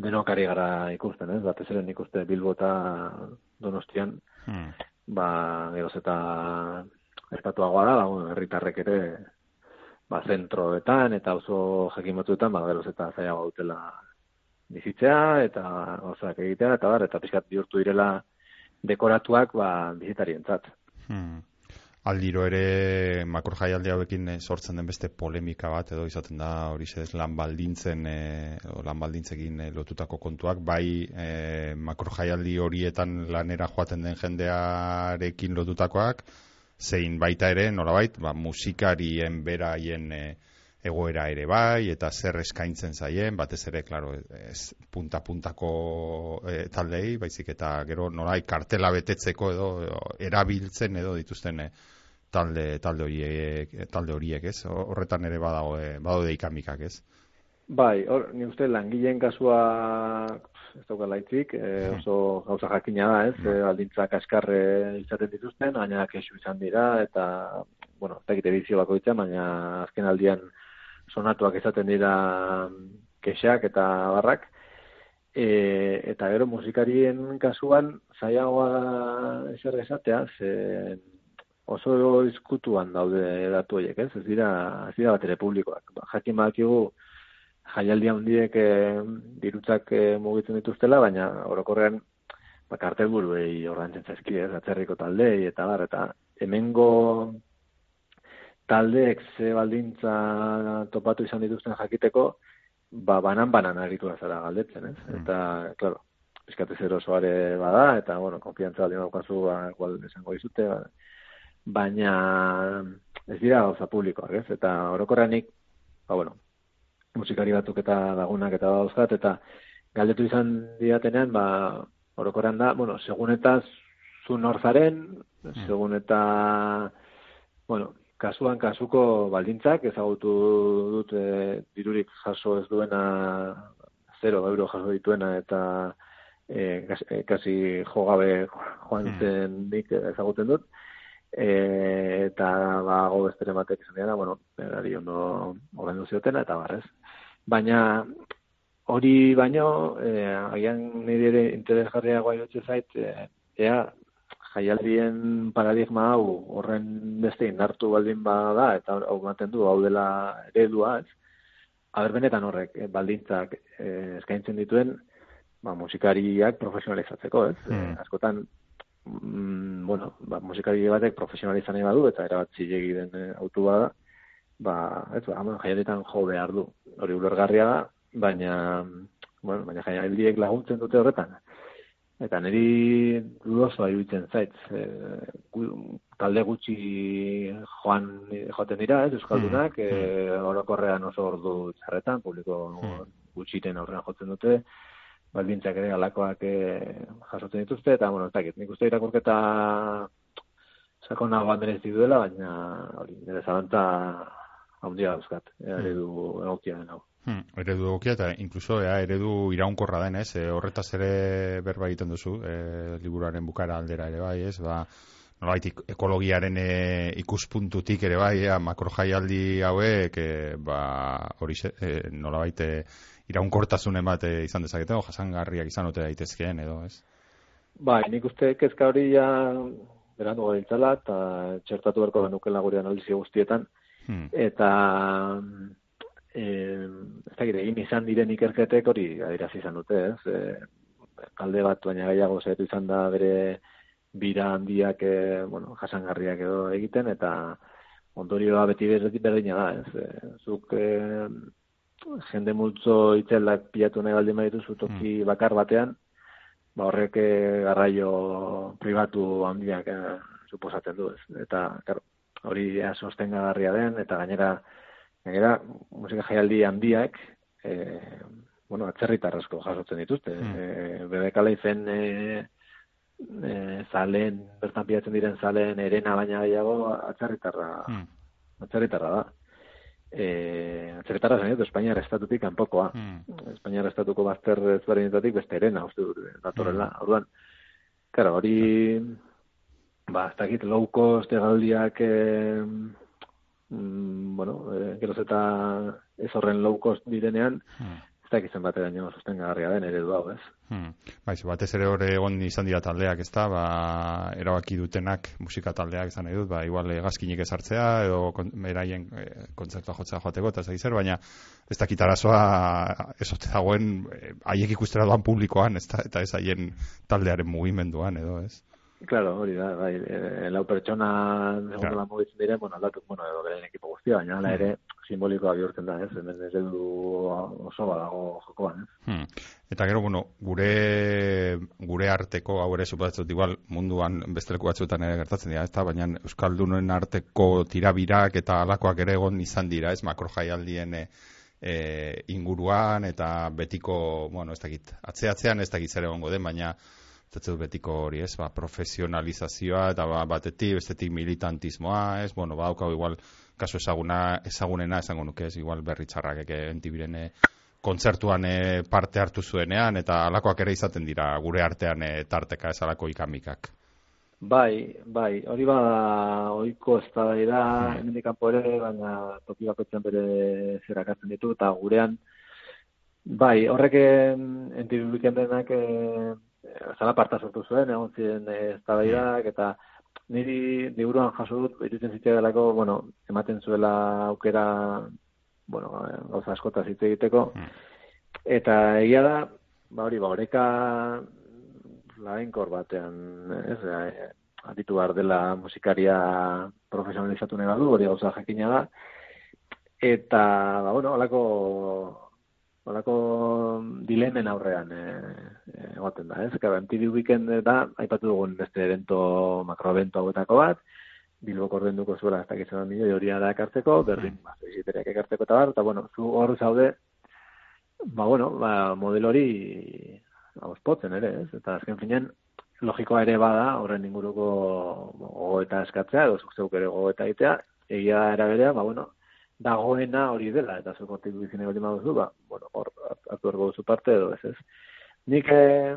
denokari gara ikusten, ez? Batez ere ikuste Bilbo eta Donostian, hmm ba, geroz eta espatuagoa da, ba, herritarrek ere, ba, zentroetan eta oso jakin batzuetan, ba, geroz eta zaiago dutela bizitzea, eta gozak egitea, eta bar, eta pixkat bihurtu direla dekoratuak, ba, bizitarientzat. Hmm aldiro ere makro jaialdi hauekin eh, sortzen den beste polemika bat edo izaten da hori ez lan baldintzen e, lan baldintzekin e, lotutako kontuak bai e, makro jaialdi horietan lanera joaten den jendearekin lotutakoak zein baita ere nolabait ba, musikarien beraien e, egoera ere bai eta zer eskaintzen zaien batez ere claro ez punta puntako e, taldei baizik eta gero nolai kartela betetzeko edo, erabiltzen edo dituzten talde talde horiek talde horiek, ez? Horretan ere badago eh, badaude ikamikak, ez? Bai, hor ni uste langileen kasua ez dauka laitzik, eh, oso gauza jakina da, ez? Mm. Eh, baldintzak askarre izaten dituzten, baina kexu izan dira eta bueno, ez dakite bizio bakoitza, baina azken aldian sonatuak izaten dira kexak eta barrak. E, eta gero musikarien kasuan zaiagoa eser esatea, zen oso izkutuan daude datu horiek, ez? Ez dira, ez dira bat ere publikoak. Ba, jakin badakigu jaialdi handiek e, dirutzak e, mugitzen dituztela, baina orokorrean ba, kartel buruei ordantzen zaizki, ez? Atzerriko taldei eta bar, eta hemengo taldeek ze baldintza topatu izan dituzten jakiteko, ba, banan-banan aritu zara galdetzen, ez? Mm. Eta, klaro, pizkatez erosoare bada, eta, bueno, konfiantza aldi maukazu, ba, igual esango izute, ba, baina ez dira gauza publikoak, ez? Eta orokorranik, ba bueno, musikari batzuk eta lagunak eta dauzkat eta galdetu izan diatenean, ba orokorran da, bueno, segun eta zu norzaren, mm. segun eta bueno, kasuan kasuko baldintzak ezagutu dut e, dirurik jaso ez duena 0 euro jaso dituena eta e, kasi jogabe joan zen nik ezagutzen dut e, eta ba go bestere batek izan dira, bueno, berari ondo ordaindu ziotena eta barrez. Baina hori baino eh agian nire ere interes jarriagoa irutzen zait e, ea jaialdien paradigma hau horren beste indartu baldin bada eta hau ematen du hau dela eredua, ez? Aber benetan horrek e, baldintzak e, eskaintzen dituen ba, musikariak profesionalizatzeko, ez? Mm. askotan mm, bueno, ba, musikari batek profesionalizan badu eta erabat zilegi den e, autu bada, ba, ez, ba, jaiatetan jo behar du. Hori ulergarria da, baina bueno, baina jaialdiek laguntzen dute horretan. Eta niri dudoso iruditzen zait, e, talde gutxi joan joaten dira, ez, Euskaldunak, mm. e, orokorrean oso ordu txarretan, publiko mm. gutxiten aurrean jotzen dute, baldintzak ere alakoak e, jasotzen dituzte, eta, bueno, ez dakit, nik uste irakurketa sakon nagoan merezi duela, baina hori, nire zalantza handia dauzkat, e, hmm. eredu egokia den hau. Hmm, eredu egokia eta inkluso ea, eredu iraunkorra den, ez? E, horretaz ere berba egiten duzu, e, liburuaren bukara aldera ere bai, ez? Ba, nolabait ekologiaren e, ikuspuntutik ere bai, ea, makrojaialdi hauek, e, ba, hori e, nolabait e, iraunkortasun emate izan dezakete, o jasangarriak izan ote daitezkeen edo, ez? Bai, nik uste kezka hori ja berandu gabiltzala, eta txertatu berko genukela gure analizio guztietan, hmm. eta e, ez da egin izan diren ikerketek hori adiraz izan dute, ez? E, kalde bat, baina gaiago zaitu izan da bere bira handiak, e, bueno, jasangarriak edo egiten, eta ondorioa beti berretik berdina da, ez? E, zuk e, jende multzo itzelak pilatu nahi baldin baditu zutoki hmm. bakar batean, ba horrek eh, garraio pribatu handiak eh, suposatzen du, ez. Eta, claro, hori sostengagarria den eta gainera gainera musika jaialdi handiak eh, bueno, atzerritarrasko jasotzen dituzte. Mm. Eh, Bebekala izen eh, eh, zalen, bertan piatzen diren zalen erena baina gehiago atzerritarra, mm. atzerritarra da eh atzertara zen, Espainiar estatutik kanpokoa. Hmm. Espainiar estatuko bazter ezberdinetatik beste erena, uste dut, datorrela. Hmm. Orduan, claro, hori ba, ez dakit low cost egaldiak eh, mm, bueno, eh, geroz eta ez horren low cost direnean, hmm ez da egiten bat edaino sustengarria den eredu hau, ez? Hmm. Baiz, batez ere hori egon izan dira taldeak, ez da, ba, erabaki dutenak musika taldeak izan nahi dut, ba, igual egazkinik ezartzea, edo meraien e, eh, kontzertua jotzea joateko, eta ez baina ez dakit arazoa ezote dagoen eh, haiek ikustera doan publikoan, ez da, eta ez haien taldearen mugimenduan, edo, ez? Claro, hori da, bai, e, lau pertsona egon claro. la mugitzen diren, bueno, aldatu, bueno, edo beren ekipo guztia, baina ala ere simbolikoa bihurtzen da, ez, hemen ez edu oso badago jokoan, ez. Hmm. Eta gero, bueno, gure, gure arteko, hau ere supatzot, igual, munduan besteleko batzuetan ere gertatzen dira, ez da, baina Euskaldunen arteko tirabirak eta alakoak ere egon izan dira, ez, makrojaialdien e, e, inguruan, eta betiko, bueno, ez dakit, atzeatzean ez dakit zer egongo den, baina Zatzeu betiko hori, ez, ba, profesionalizazioa, eta ba, batetik, bestetik militantismoa, ez, bueno, ba, igual, kaso ezaguna, ezagunena, esango nuke, ez, igual berri txarrak, eke, entibirene, kontzertuan e, parte hartu zuenean, eta alakoak ere izaten dira, gure artean e, tarteka ez? Alako ikamikak. Bai, bai, hori ba, oiko ez da da, mm. ere, baina toki bakotzen bere zerakatzen ditu, eta gurean, bai, horrek entibiken denak, e, zala parta sortu zuen, egon ziren eh, eztabaidak eta niri liburuan jaso dut irutzen zitzea delako, bueno, ematen zuela aukera, bueno, eh, gauza askota hitz egiteko. Hmm. Eta egia da, ba hori, ba oreka lainkor batean, ez, eh, aditu behar dela musikaria profesionalizatu nahi badu, hori gauza jakina da. Eta, ba, bueno, alako Olako dilemen aurrean eh, egoten da, ez? Gara, antidi weekend da, aipatu dugun beste evento, makroevento hauetako bat, Bilbo kordenduko zuela ez dakitzen da milioi hori da ekartzeko, berdin, mm. ba, ekartzeko eta bar, eta bueno, zu hor zaude, ba, bueno, ba, model hori auspotzen ere, ez? Eta azken finean, logikoa ere bada, horren inguruko gogoeta eskatzea, edo zuk zeuk ere gogoeta egitea, egia eraberea, ba, bueno, dagoena hori dela, eta zuko tipu izine hori maduzu, ba, bueno, hor, hartu ergo zu parte edo ez ez. Nik, eh,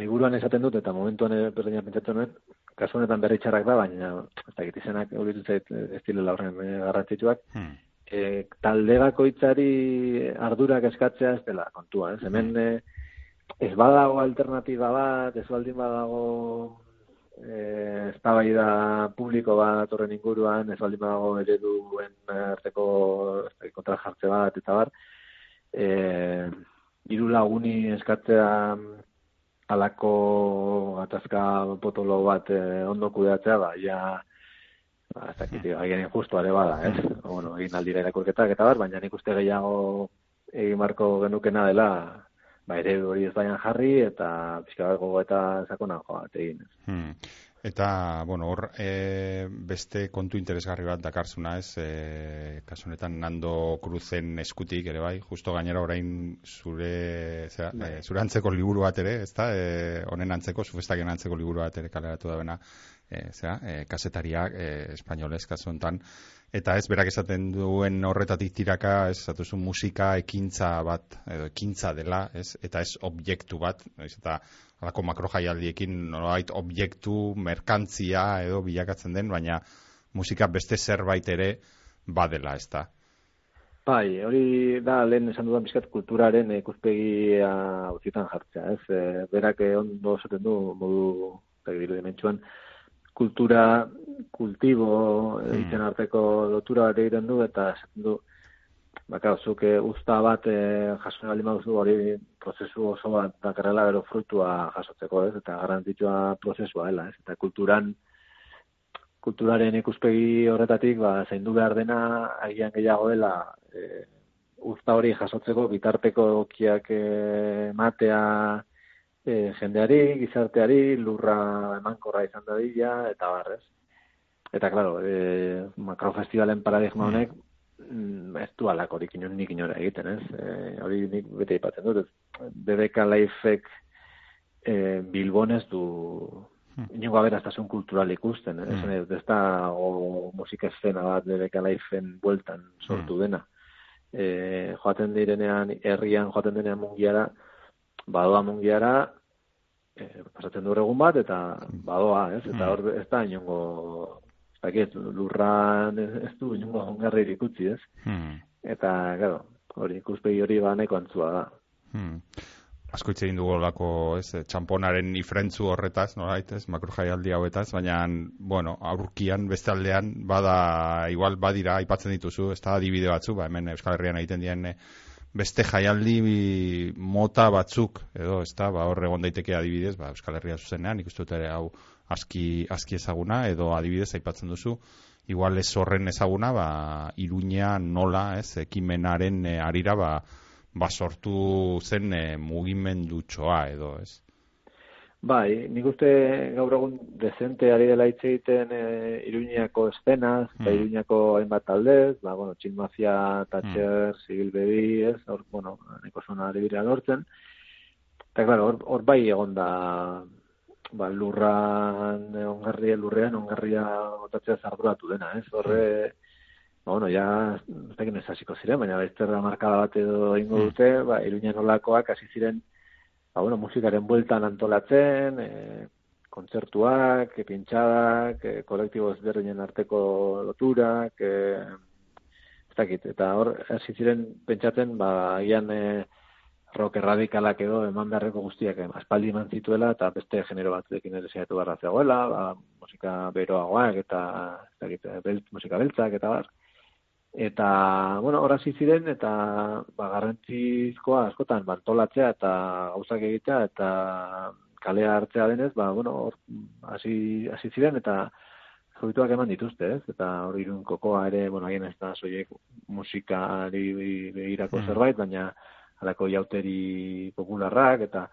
liburuan esaten dut, eta momentuan berdina pentsatu nuen, kasu honetan berri txarrak da, baina, ez da, gitizenak, hori zait, ez dilela horren eh, garrantzitsuak, hmm. eh, talde bakoitzari ardurak eskatzea ez dela kontua, ez, hemen, eh, ez badago alternatiba bat, ez baldin badago eh eztabaida publiko bat horren inguruan, ez baldin badago ereduen arteko kontra jartze bat eta bar. Eh hiru laguni eskatzea alako gatazka potolo bat eh, ondo kudeatzea, ba ja ba ez dakit, haien injustu are bada, ez? Bueno, egin aldira irakurketak eta bar, baina nik uste gehiago egin marko genukena dela ba, ere hori ez baian jarri, eta pixka bat gogo eta sakona joa, egin. Hmm. Eta, bueno, hor, e, beste kontu interesgarri bat dakarzuna ez, e, kasunetan Nando Cruzen eskutik ere bai, justo gainera orain zure, zera, e, zure antzeko liburu bat ere, ez da, e, honen antzeko, zufestaken antzeko liburu bat ere kaleratu da bena, e, zera, e, kasetariak, e, espainolez, kasu eta ez, berak esaten duen horretatik tiraka, ez, zatuzu musika ekintza bat, edo ekintza dela, ez, eta ez objektu bat, ez, eta alako makro jaialdiekin nolait objektu, merkantzia edo bilakatzen den, baina musika beste zerbait ere badela, ez da. Bai, hori da lehen esan dudan bizkat kulturaren ikuspegia utzitan jartzea, ez? E, berak ondo esaten du modu dimentsuan, kultura, kultibo, hmm. egiten arteko lotura bat egiten du, eta esaten du, baka, zuke eh, usta bat e, jaso nahi hori prozesu oso bat dakarrela bero frutua jasotzeko, ez? Eta garantitua prozesua dela, ez? Eta kulturan kulturaren ikuspegi horretatik, ba, zaindu behar dena agian gehiago dela e, usta hori jasotzeko bitarteko okiak e, matea e, jendeari, gizarteari, lurra emankorra izan dadila, eta barrez. Eta, klaro, e, makrofestivalen paradigma mm. honek, mm, ez du alakorik inon nik inora egiten, ez? E, hori nik bete ipatzen dut, ez? BBK Lifek e, Bilbonez du hmm. inongo aberaztasun kultural ikusten, ez? Hmm. Ez da o, musika eszena bat BBK Lifeen bueltan sortu hmm. dena. E, joaten direnean, herrian joaten denean mungiara, badoa mungiara, e, pasatzen du egun bat, eta hmm. badoa, ez? Eta hor ez da inongo Zaket, lurran ez, ez du inungo ongarri ikutzi, ez? Hmm. Eta, gero, hori, ikuspegi hori ba neko antzua da. Hmm. Asko hitz egin dugu lako, ez, txamponaren ifrentzu horretaz, norait, ez, makro jaialdi hauetaz, baina, bueno, aurkian, beste aldean, bada, igual, badira, aipatzen dituzu, ez da, adibide batzu, ba, hemen Euskal Herrian egiten dien, eh, beste jaialdi mota batzuk, edo, ez da, ba, horre daiteke adibidez, ba, Euskal Herria zuzenean, ikustu ere hau, aski, aski ezaguna, edo adibidez aipatzen duzu, igual ez horren ezaguna, ba, iruña nola, ez, ekimenaren e, arira, ba, ba sortu zen e, mugimendu txoa, edo, ez? Bai, nik uste gaur egun dezente ari dela hitz egiten e, Iruñako estenaz, mm. eta Iruñako hainbat taldez, ba, bueno, Txinmafia, Tatxer, mm. Sibil Bebi, ez, hor, bueno, neko zona ari lortzen. Eta, claro, hor, bai egon da ba, lurran ongarria lurrean ongarria botatzea zarduratu dena, ez? Horre ba, bueno, ja ez da ez hasiko ziren, baina bezterra markada bat edo ingo hmm. dute, ba Iruña nolakoak hasi ziren ba bueno, musikaren bueltan antolatzen, e, kontzertuak, e, pintxadak, e, kolektibo ezberdinen arteko loturak, e, ez dakit, eta hor hasi ziren pentsatzen, ba agian e, rock erradikalak edo eman beharreko guztiak aspaldi eman zituela eta beste genero batzuekin ere zehatu barra zegoela, ba, musika beroagoak eta belt, musika beltzak eta bar. Eta, bueno, horra ziren eta ba, garrantzizkoa askotan bantolatzea eta gauzak egitea eta kalea hartzea denez, ba, bueno, hor, hasi, hasi ziren eta Zobituak eman dituzte, ez? Eta hori irun kokoa ere, bueno, haien ez da soiek musikari behirako mm. zerbait, baina alako jauteri popularrak, eta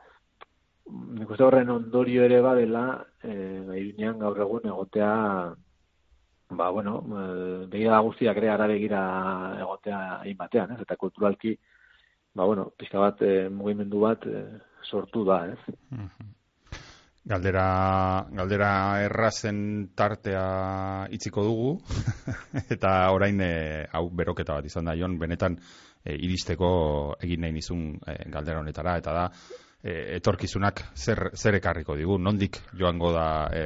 nik uste horren ondorio ere badela, e, irunean gaur egun egotea, ba, bueno, e, begira guztiak ere ara begira egotea egin batean, ez? Eta kulturalki, ba, bueno, pixka bat, e, mugimendu bat e, sortu da, ez? Galdera, galdera errazen tartea itziko dugu, eta orain e, hau beroketa bat izan da, Jon, benetan e, iristeko egin nahi nizun e, galdera honetara, eta da, e, etorkizunak zer, zer ekarriko digu, nondik joango da e,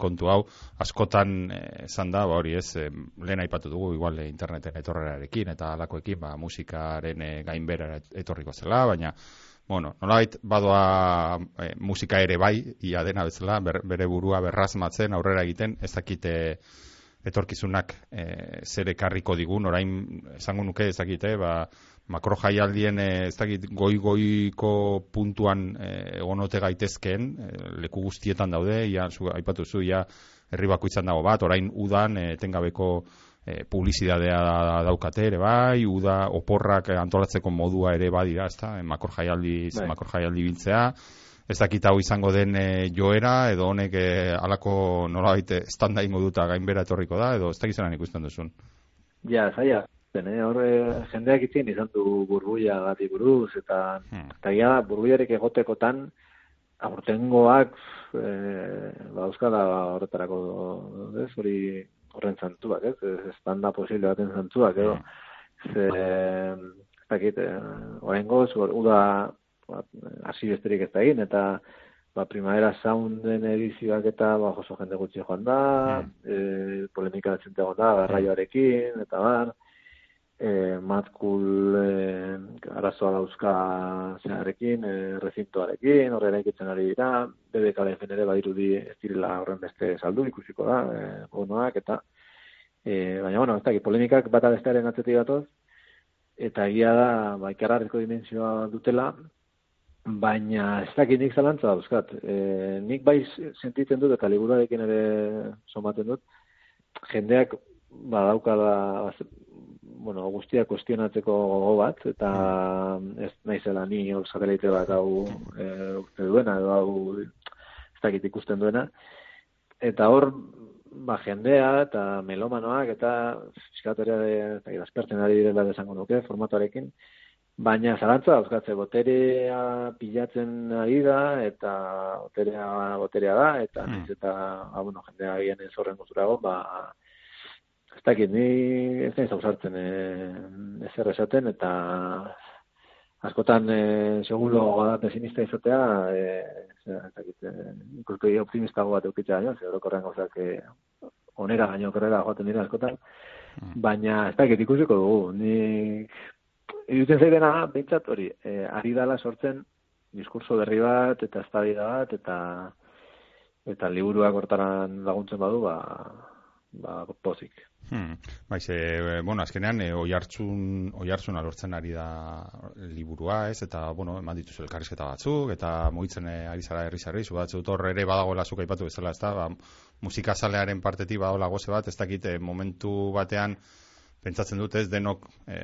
kontu hau, askotan esan da, ba hori ez, e, lehen aipatu dugu, igual interneten etorrerarekin eta alakoekin, ba, musikaren e, gainbera etorriko zela, baina, bueno, nolait badoa e, musika ere bai, ia dena bezala, bere burua berrazmatzen, aurrera egiten, ez dakite etorkizunak e, zer ekarriko digun, orain esango nuke ez dakite, ba, makro jaialdien e, ez dakit goi-goiko puntuan e, egonote gaitezkeen, e, leku guztietan daude, ia, zu, aipatu zu, ia, herri bakoitzan dago bat, orain udan, e, tengabeko e, publizidadea daukate ere bai, uda oporrak antolatzeko modua ere badira, ezta, makor jaialdi, bai. makor jaialdi biltzea, ez dakit hau izango den e, joera, edo honek e, alako nola baite standa ingo duta gainbera etorriko da, edo ez dakit zelan ikusten duzun. Ja, zaila, eh? horre jendeak itzien izan du burbuia gati buruz, eta hmm. eta ia burbuiarek egotekotan, aurtengoak, e, ba, euskala horretarako, ez, hori horren zantuak, ez? Ez da posible baten zantuak, edo. Mm. Ze, ez dakit, eh, uda, ba, hasi besterik ez da egin, eta ba, primavera sounden edizioak eta ba, oso jende gutxi joan da, mm. e, polemika da, garraioarekin, eta bar, e, matkul e, arazoa dauzka zearekin, e, rezintoarekin, horre eraikitzen ari dira, defen ere badirudi ez direla horren beste saldu ikusiko da, e, bonoak, eta e, baina, bueno, ez da, polemikak bata bestearen atzetik datoz, eta egia da, ba, ikarrarriko dimensioa dutela, baina ez dakit nik zalantza dauzkat. E, nik bai sentitzen dut, eta liburarekin ere somaten dut, jendeak badaukala bueno, guztia kuestionatzeko gogo bat, eta ez naizela ni hor satelite bat hau e, uste duena, edo hau ez dakit ikusten duena. Eta hor, ba, jendea eta melomanoak eta fiskatoria de aspertzen ari direla desango nuke formatoarekin, baina zarantza dauzkatze boterea pilatzen ari da eta boterea boterea da eta mm. eta ba, bueno, jendea gien ez horren guzturago, ba, ez dakit, ni ez nahi zauzartzen e, ezer esaten, eta askotan e, segulo gada pesimista izatea, e, ez dakit, e, ikusko optimista bat eukitzea, jo, zer orokorren gauzak e, onera gaino korrela joaten dira askotan, mm. baina ez dakit ikusiko dugu, ni irutzen zaidena, behintzat hori, e, ari dala sortzen diskurso berri bat, eta estadida bat, eta eta liburuak hortaran laguntzen badu, ba, ba, pozik. Hmm. Baiz, e, bueno, azkenean, e, oi hartzun, oi hartzun alortzen ari da liburua, ez? Eta, bueno, eman dituz elkarrizketa batzuk, eta mugitzen ari zara herri zarri, zu batzu torre ere badagoela zuk aipatu bezala, ez da? Ba, musikazalearen partetik badagoela goze bat, ez dakite momentu batean, pentsatzen dut ez denok e,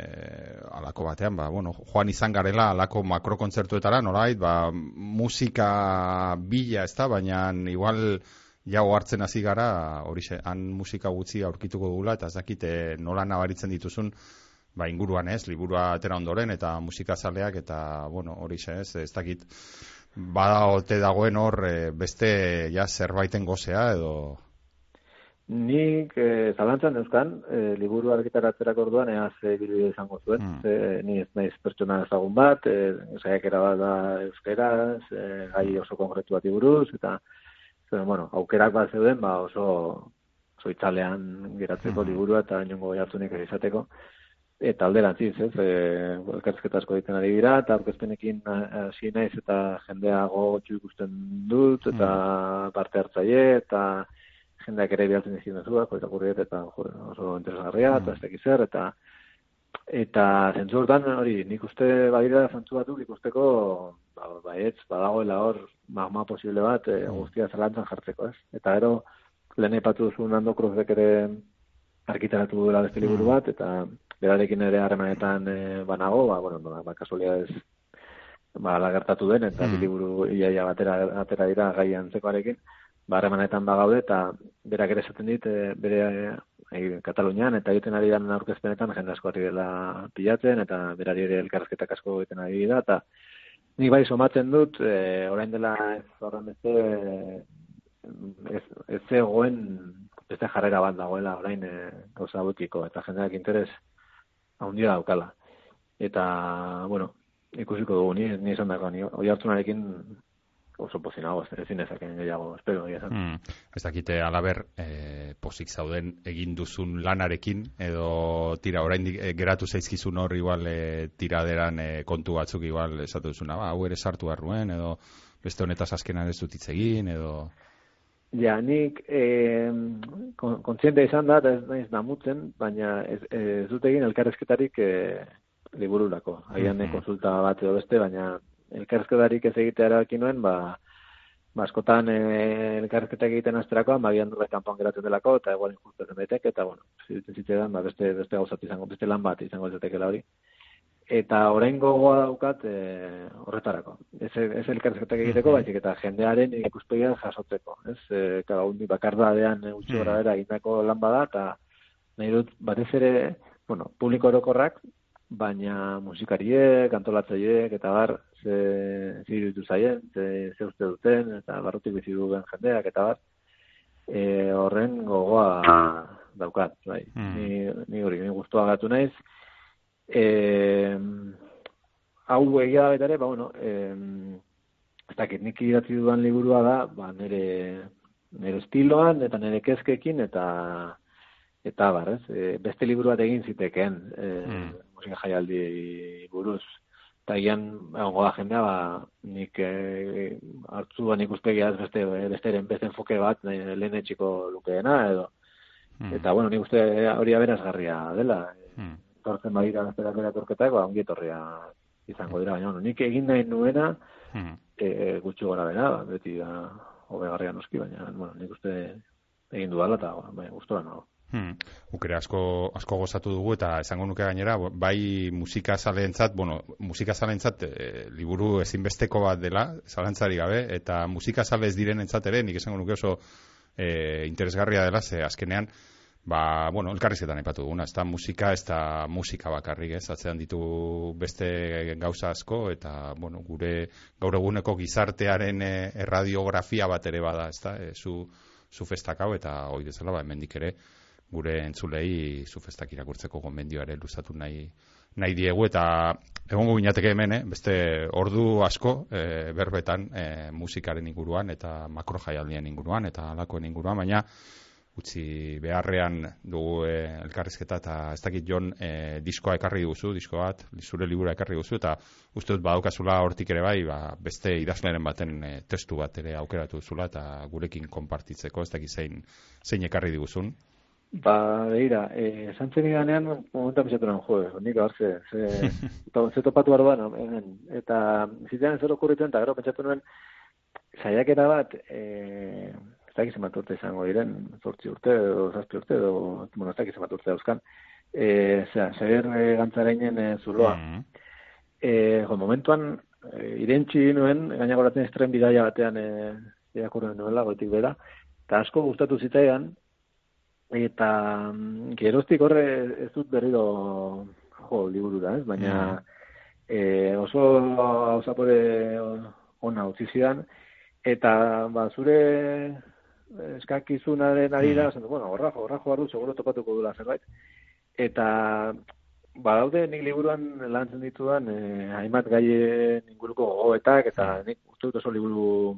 alako batean, ba, bueno, joan izan garela alako makrokontzertuetara, nolait, ba, musika bila, ez da, baina igual ja hartzen hasi gara hori han musika gutxi aurkituko dugula eta ez dakite nola nabaritzen dituzun ba inguruan ez liburua atera ondoren eta musikazaleak eta bueno hori ez ez dakit bada ote dagoen hor eh, beste ja zerbaiten gozea edo Nik e, zalantzan euskan, e, liburu argitaratzerak orduan ea ze bilu izango zuen. Mm. Ze, ni ez naiz pertsona ezagun bat, e, zaiak bat da euskaraz, e, gai oso konkretu bat iburuz, eta Zer, bueno, aukerak bat zeuden, ba oso oso itzalean geratzeko mm. liburua eta inongo jartzunik izateko. Eta alderantziz, ez, e, elkarrizketa asko ditzen ari dira, eta aurkezpenekin hasi naiz eta jendea gogotxu ikusten dut, eta mm. parte hartzaile, eta jendeak ere bialtzen izin dezuak, eta eta oso interesgarria, mm. eta ez tekizer, eta eta zentzu hori, nik uste badira zentzu batuk ikusteko, ba, ba, ez, badagoela hor, magma posible bat e, guztia zalantzan jartzeko, ez? Eta gero, lehen epatu zuen Nando Cruzek ere arkitaratu duela beste liburu mm. bat, eta berarekin ere harremanetan e, banago, ba, bueno, ba, ba ez ba, lagertatu den, eta mm. liburu iaia batera, batera dira gai antzekoarekin, ba, harremanetan bagaude, eta berak ere esaten dit, e, bere e, Katalunian, eta egiten ari den aurkezpenetan jende asko dela pilatzen, eta berari ere elkarrezketak asko egiten ari da, eta Ni bai somatzen dut, e, orain dela ez horren beste, ez, ez zegoen beste jarrera bat dagoela orain e, gauza butiko, eta jendeak interes handia daukala. Eta, bueno, ikusiko dugu, ni, ni esan dago, ni oi oso pozinago, ezin ezaken gehiago, espero, mm, ez dakite, alaber, e, pozik zauden egin duzun lanarekin, edo tira, orain e, geratu zaizkizun hor, igual, e, tiraderan e, kontu batzuk, igual, esatu duzuna, ba, hau ere sartu arruen, edo beste honetaz azkenan ez dut egin, edo... Ja, nik eh, kontziente izan da, ez naiz namutzen, baina ez, ez dut egin elkarrezketarik eh, libururako. Mm -hmm. konsulta bat edo beste, baina elkarrezketarik ez egitea erabaki nuen, ba, ba, e, elkarrezketa egiten asterakoan, bagian dure kanpoan geratzen delako, eta egual injustu zen betek, eta bueno, zitzen zitzen ba, beste, beste gauzat izango, beste lan bat izango zetekela hori. Eta orain gogoa daukat e, horretarako. Ez, ez elkarrezketa egiteko, baizik eta jendearen ikuspegia jasotzeko. Ez, e, kada, undi bakardadean utzi gora bera egindako lan bada, eta nahi dut, batez ere, bueno, publiko orokorrak, baina musikariek, antolatzaileek, eta bar, ze zirutu zaien, ze, ze uste duten, eta barrutik bizi duen jendeak, eta bat, e, horren gogoa daukat, bai. Mm. Ni, ni hori, ni guztua gatu naiz. E, hau egia da betare, ba, bueno, e, ez dakit, nik idatzi dudan liburua da, ba, nire, nire estiloan, eta nire kezkekin, eta eta bar, ez? E, beste liburu bat egin zitekeen, e, mm. Musika jaialdi buruz eta gian egongo da jendea ba nik e, hartzu ba nik uspegia beste besteren beste enfoke bat lehen etxiko lukeena edo hmm. eta bueno nik uste hori aberazgarria dela hmm. tortzen badira beste da torketa ba ongi etorria izango dira baina nik egin nahi nuena hmm. e, gutxi gora bera ba, beti da hobegarria noski baina bueno nik uste egin dudala eta bai gustora nago Hmm. Ukere asko, asko gozatu dugu eta esango nuke gainera, bai musika zalentzat, bueno, musika zalentzat e, liburu ezinbesteko bat dela, zalentzari gabe, eta musika zalez diren entzat ere, nik esango nuke oso e, interesgarria dela, ze azkenean, ba, bueno, elkarrizketan epatu duguna, ez da musika, ez da musika bakarrik, ez, atzean ditu beste gauza asko, eta, bueno, gure gaur eguneko gizartearen e, erradiografia bat ere bada, ez da, e, zu, zu festakau, eta hoi dezala, ba, emendik ere, gure entzulei zufestak irakurtzeko gomendioare luzatu nahi nahi diegu eta egongo ginateke hemen, eh? beste ordu asko e, berbetan e, musikaren inguruan eta makro jaialdien inguruan eta alakoen inguruan, baina utzi beharrean dugu e, elkarrizketa eta ez dakit jon e, diskoa ekarri duzu, disko bat, zure libura ekarri duzu eta uste dut badaukazula hortik ere bai, ba, beste idazleren baten e, testu bat ere aukeratu duzula eta gurekin konpartitzeko, ez dakit zein, zein ekarri diguzun. Ba, beira, eh, santzen iganean, momentan bizatu nahi, jo, nik abarze, ze, ze topatu arduan, eta zitean zer okurritzen, eta gero pentsatu nuen, saiakera bat, eh, ez da gizem urte izango diren, zortzi urte, edo zazpi urte, edo, bueno, ez da gizem urte dauzkan, eh, zera, zer e, gantzarainen e, zuloa. Mm eh, jo, momentuan, e, irentxi nuen, gaina goratzen estren bidaia batean, e, irakurren nuela, goitik bera, eta asko gustatu zitaian, eta mm, geroztik horre ez dut berriro jo, liburu da, ez? baina e, oso osapore ona utzi zidan, eta ba, zure eskakizunaren ari da, mm. bueno, horra jo, horra jo, seguro topatuko dula zerbait, eta badaude nik liburuan lantzen ditudan eh, hainbat gaien inguruko gogoetak, eta mm. nik uste dut oso liburu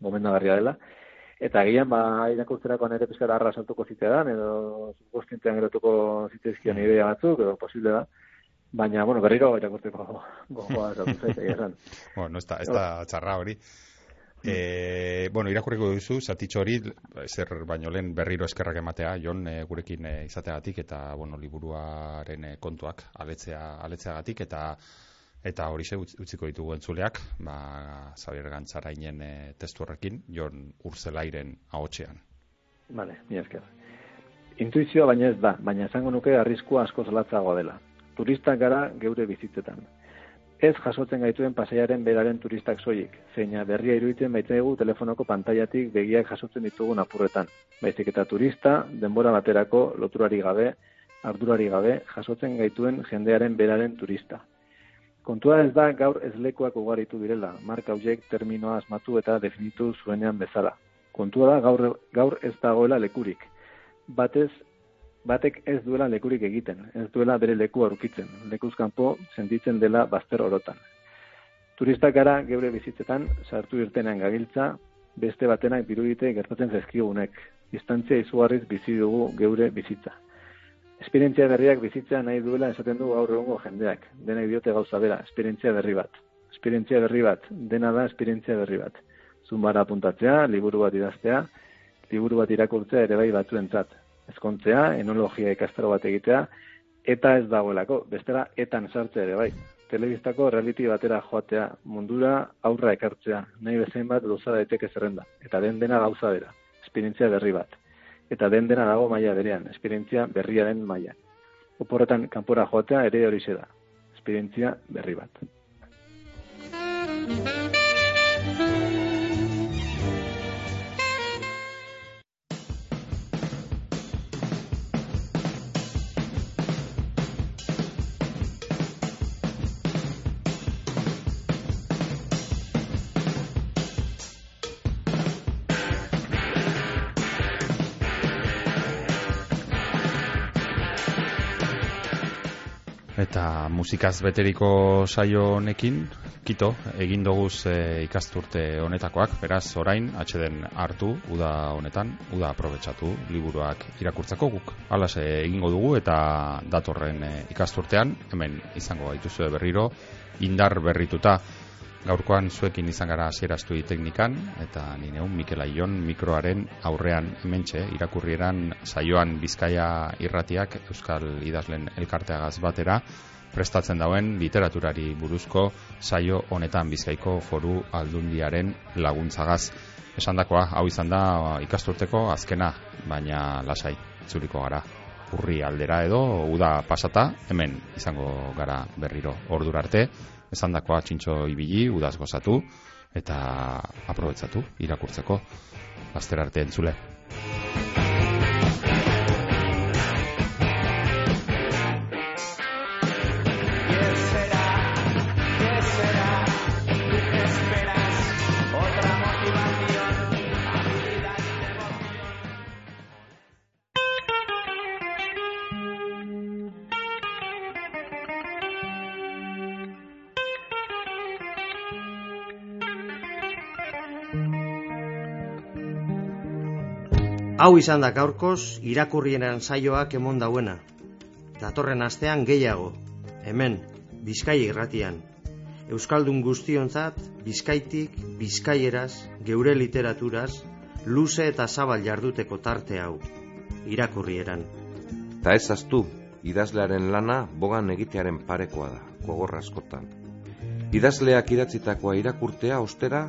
gomendagarria dela, Eta gian, ba, irakurtzerako nire pizkara arra saltuko zitean, edo guztientean erotuko zitezkion mm. idea batzuk, edo posible da. Baina, bueno, berriro irakurtzeko gogoa saltu zaite, esan. bueno, ez da, ez da txarra hori. E, bueno, irakurriko duzu, zatitxo hori, zer baino lehen berriro eskerrak ematea, jon e, gurekin e, izateagatik, eta, bueno, liburuaren kontuak aletzea, aletzeagatik, eta Eta hori utziko ditugu entzuleak, ba, Xavier Gantzarainen e, testu horrekin, Jon Urzelairen ahotsean. Vale, mi esker. Intuizioa baina ez da, baina esango nuke arriskua asko zalatzagoa dela. Turistak gara geure bizitzetan. Ez jasotzen gaituen pasaiaren beraren turistak soilik, zeina berria iruditzen baitegu telefonoko pantailatik begiak jasotzen ditugu apurretan. Baizik eta turista, denbora baterako, loturari gabe, ardurari gabe, jasotzen gaituen jendearen beraren turista. Kontua ez da gaur ezlekuak ugaritu direla, marka hauek terminoa asmatu eta definitu zuenean bezala. Kontua da gaur, gaur ez dagoela lekurik. Batez, batek ez duela lekurik egiten, ez duela bere leku aurkitzen, lekuzkanpo sentitzen dela bazter orotan. Turistak gara geure bizitzetan sartu irtenean gabiltza, beste batenak birudite gertatzen zezkigunek, distantzia izugarriz bizi dugu geure bizitza. Esperientzia berriak bizitzea nahi duela esaten du gaur egungo jendeak. Dena diote gauza bera, esperientzia berri bat. Esperientzia berri bat, dena da esperientzia berri bat. Zunbara apuntatzea, liburu bat idaztea, liburu bat irakurtzea ere bai batzuentzat. Ezkontzea, enologia ikastaro bat egitea, eta ez dagoelako, bestela etan sartzea ere bai. telebistako reality batera joatea, mundura aurra ekartzea, nahi bezain bat doza daiteke zerrenda, eta den dena gauza bera, esperientzia berri bat. Eta den dena dago maila berean, esperientzia berriaren maila. Oporretan kanpora joatea ere hori da, esperientzia berri bat. Musikaz beteriko saio honekin, kito, egin doguz e, ikasturte honetakoak, beraz, orain, atxeden hartu, uda honetan, uda aprobetsatu liburuak irakurtzako guk. Alase egingo dugu eta datorren e, ikasturtean, hemen izango gaituzue berriro, indar berrituta, Gaurkoan zuekin izan gara hasieraztu teknikan eta ni neun Mikel Aion mikroaren aurrean hementxe irakurrieran saioan Bizkaia irratiak Euskal Idazlen elkarteagaz batera prestatzen dauen literaturari buruzko saio honetan Bizkaiko Foru Aldundiaren laguntzagaz. Esandakoa hau izan da ikasturteko azkena, baina lasai itzuliko gara urri aldera edo uda pasata hemen izango gara berriro ordura arte esan dakoa txintxo ibili, udaz gozatu, eta aprobetzatu, irakurtzeko, azter arte entzule. Hau izan da gaurkoz irakurrienan saioak emon dauena. Datorren astean gehiago, hemen, Bizkai irratian. Euskaldun guztionzat, Bizkaitik, Bizkaieraz, geure literaturaz, luze eta zabal jarduteko tarte hau, irakurrieran. Ta ez aztu, idazlearen lana bogan egitearen parekoa da, gogorra askotan. Idazleak idatzitakoa irakurtea ostera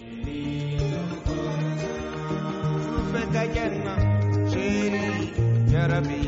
சரி ஜரபீ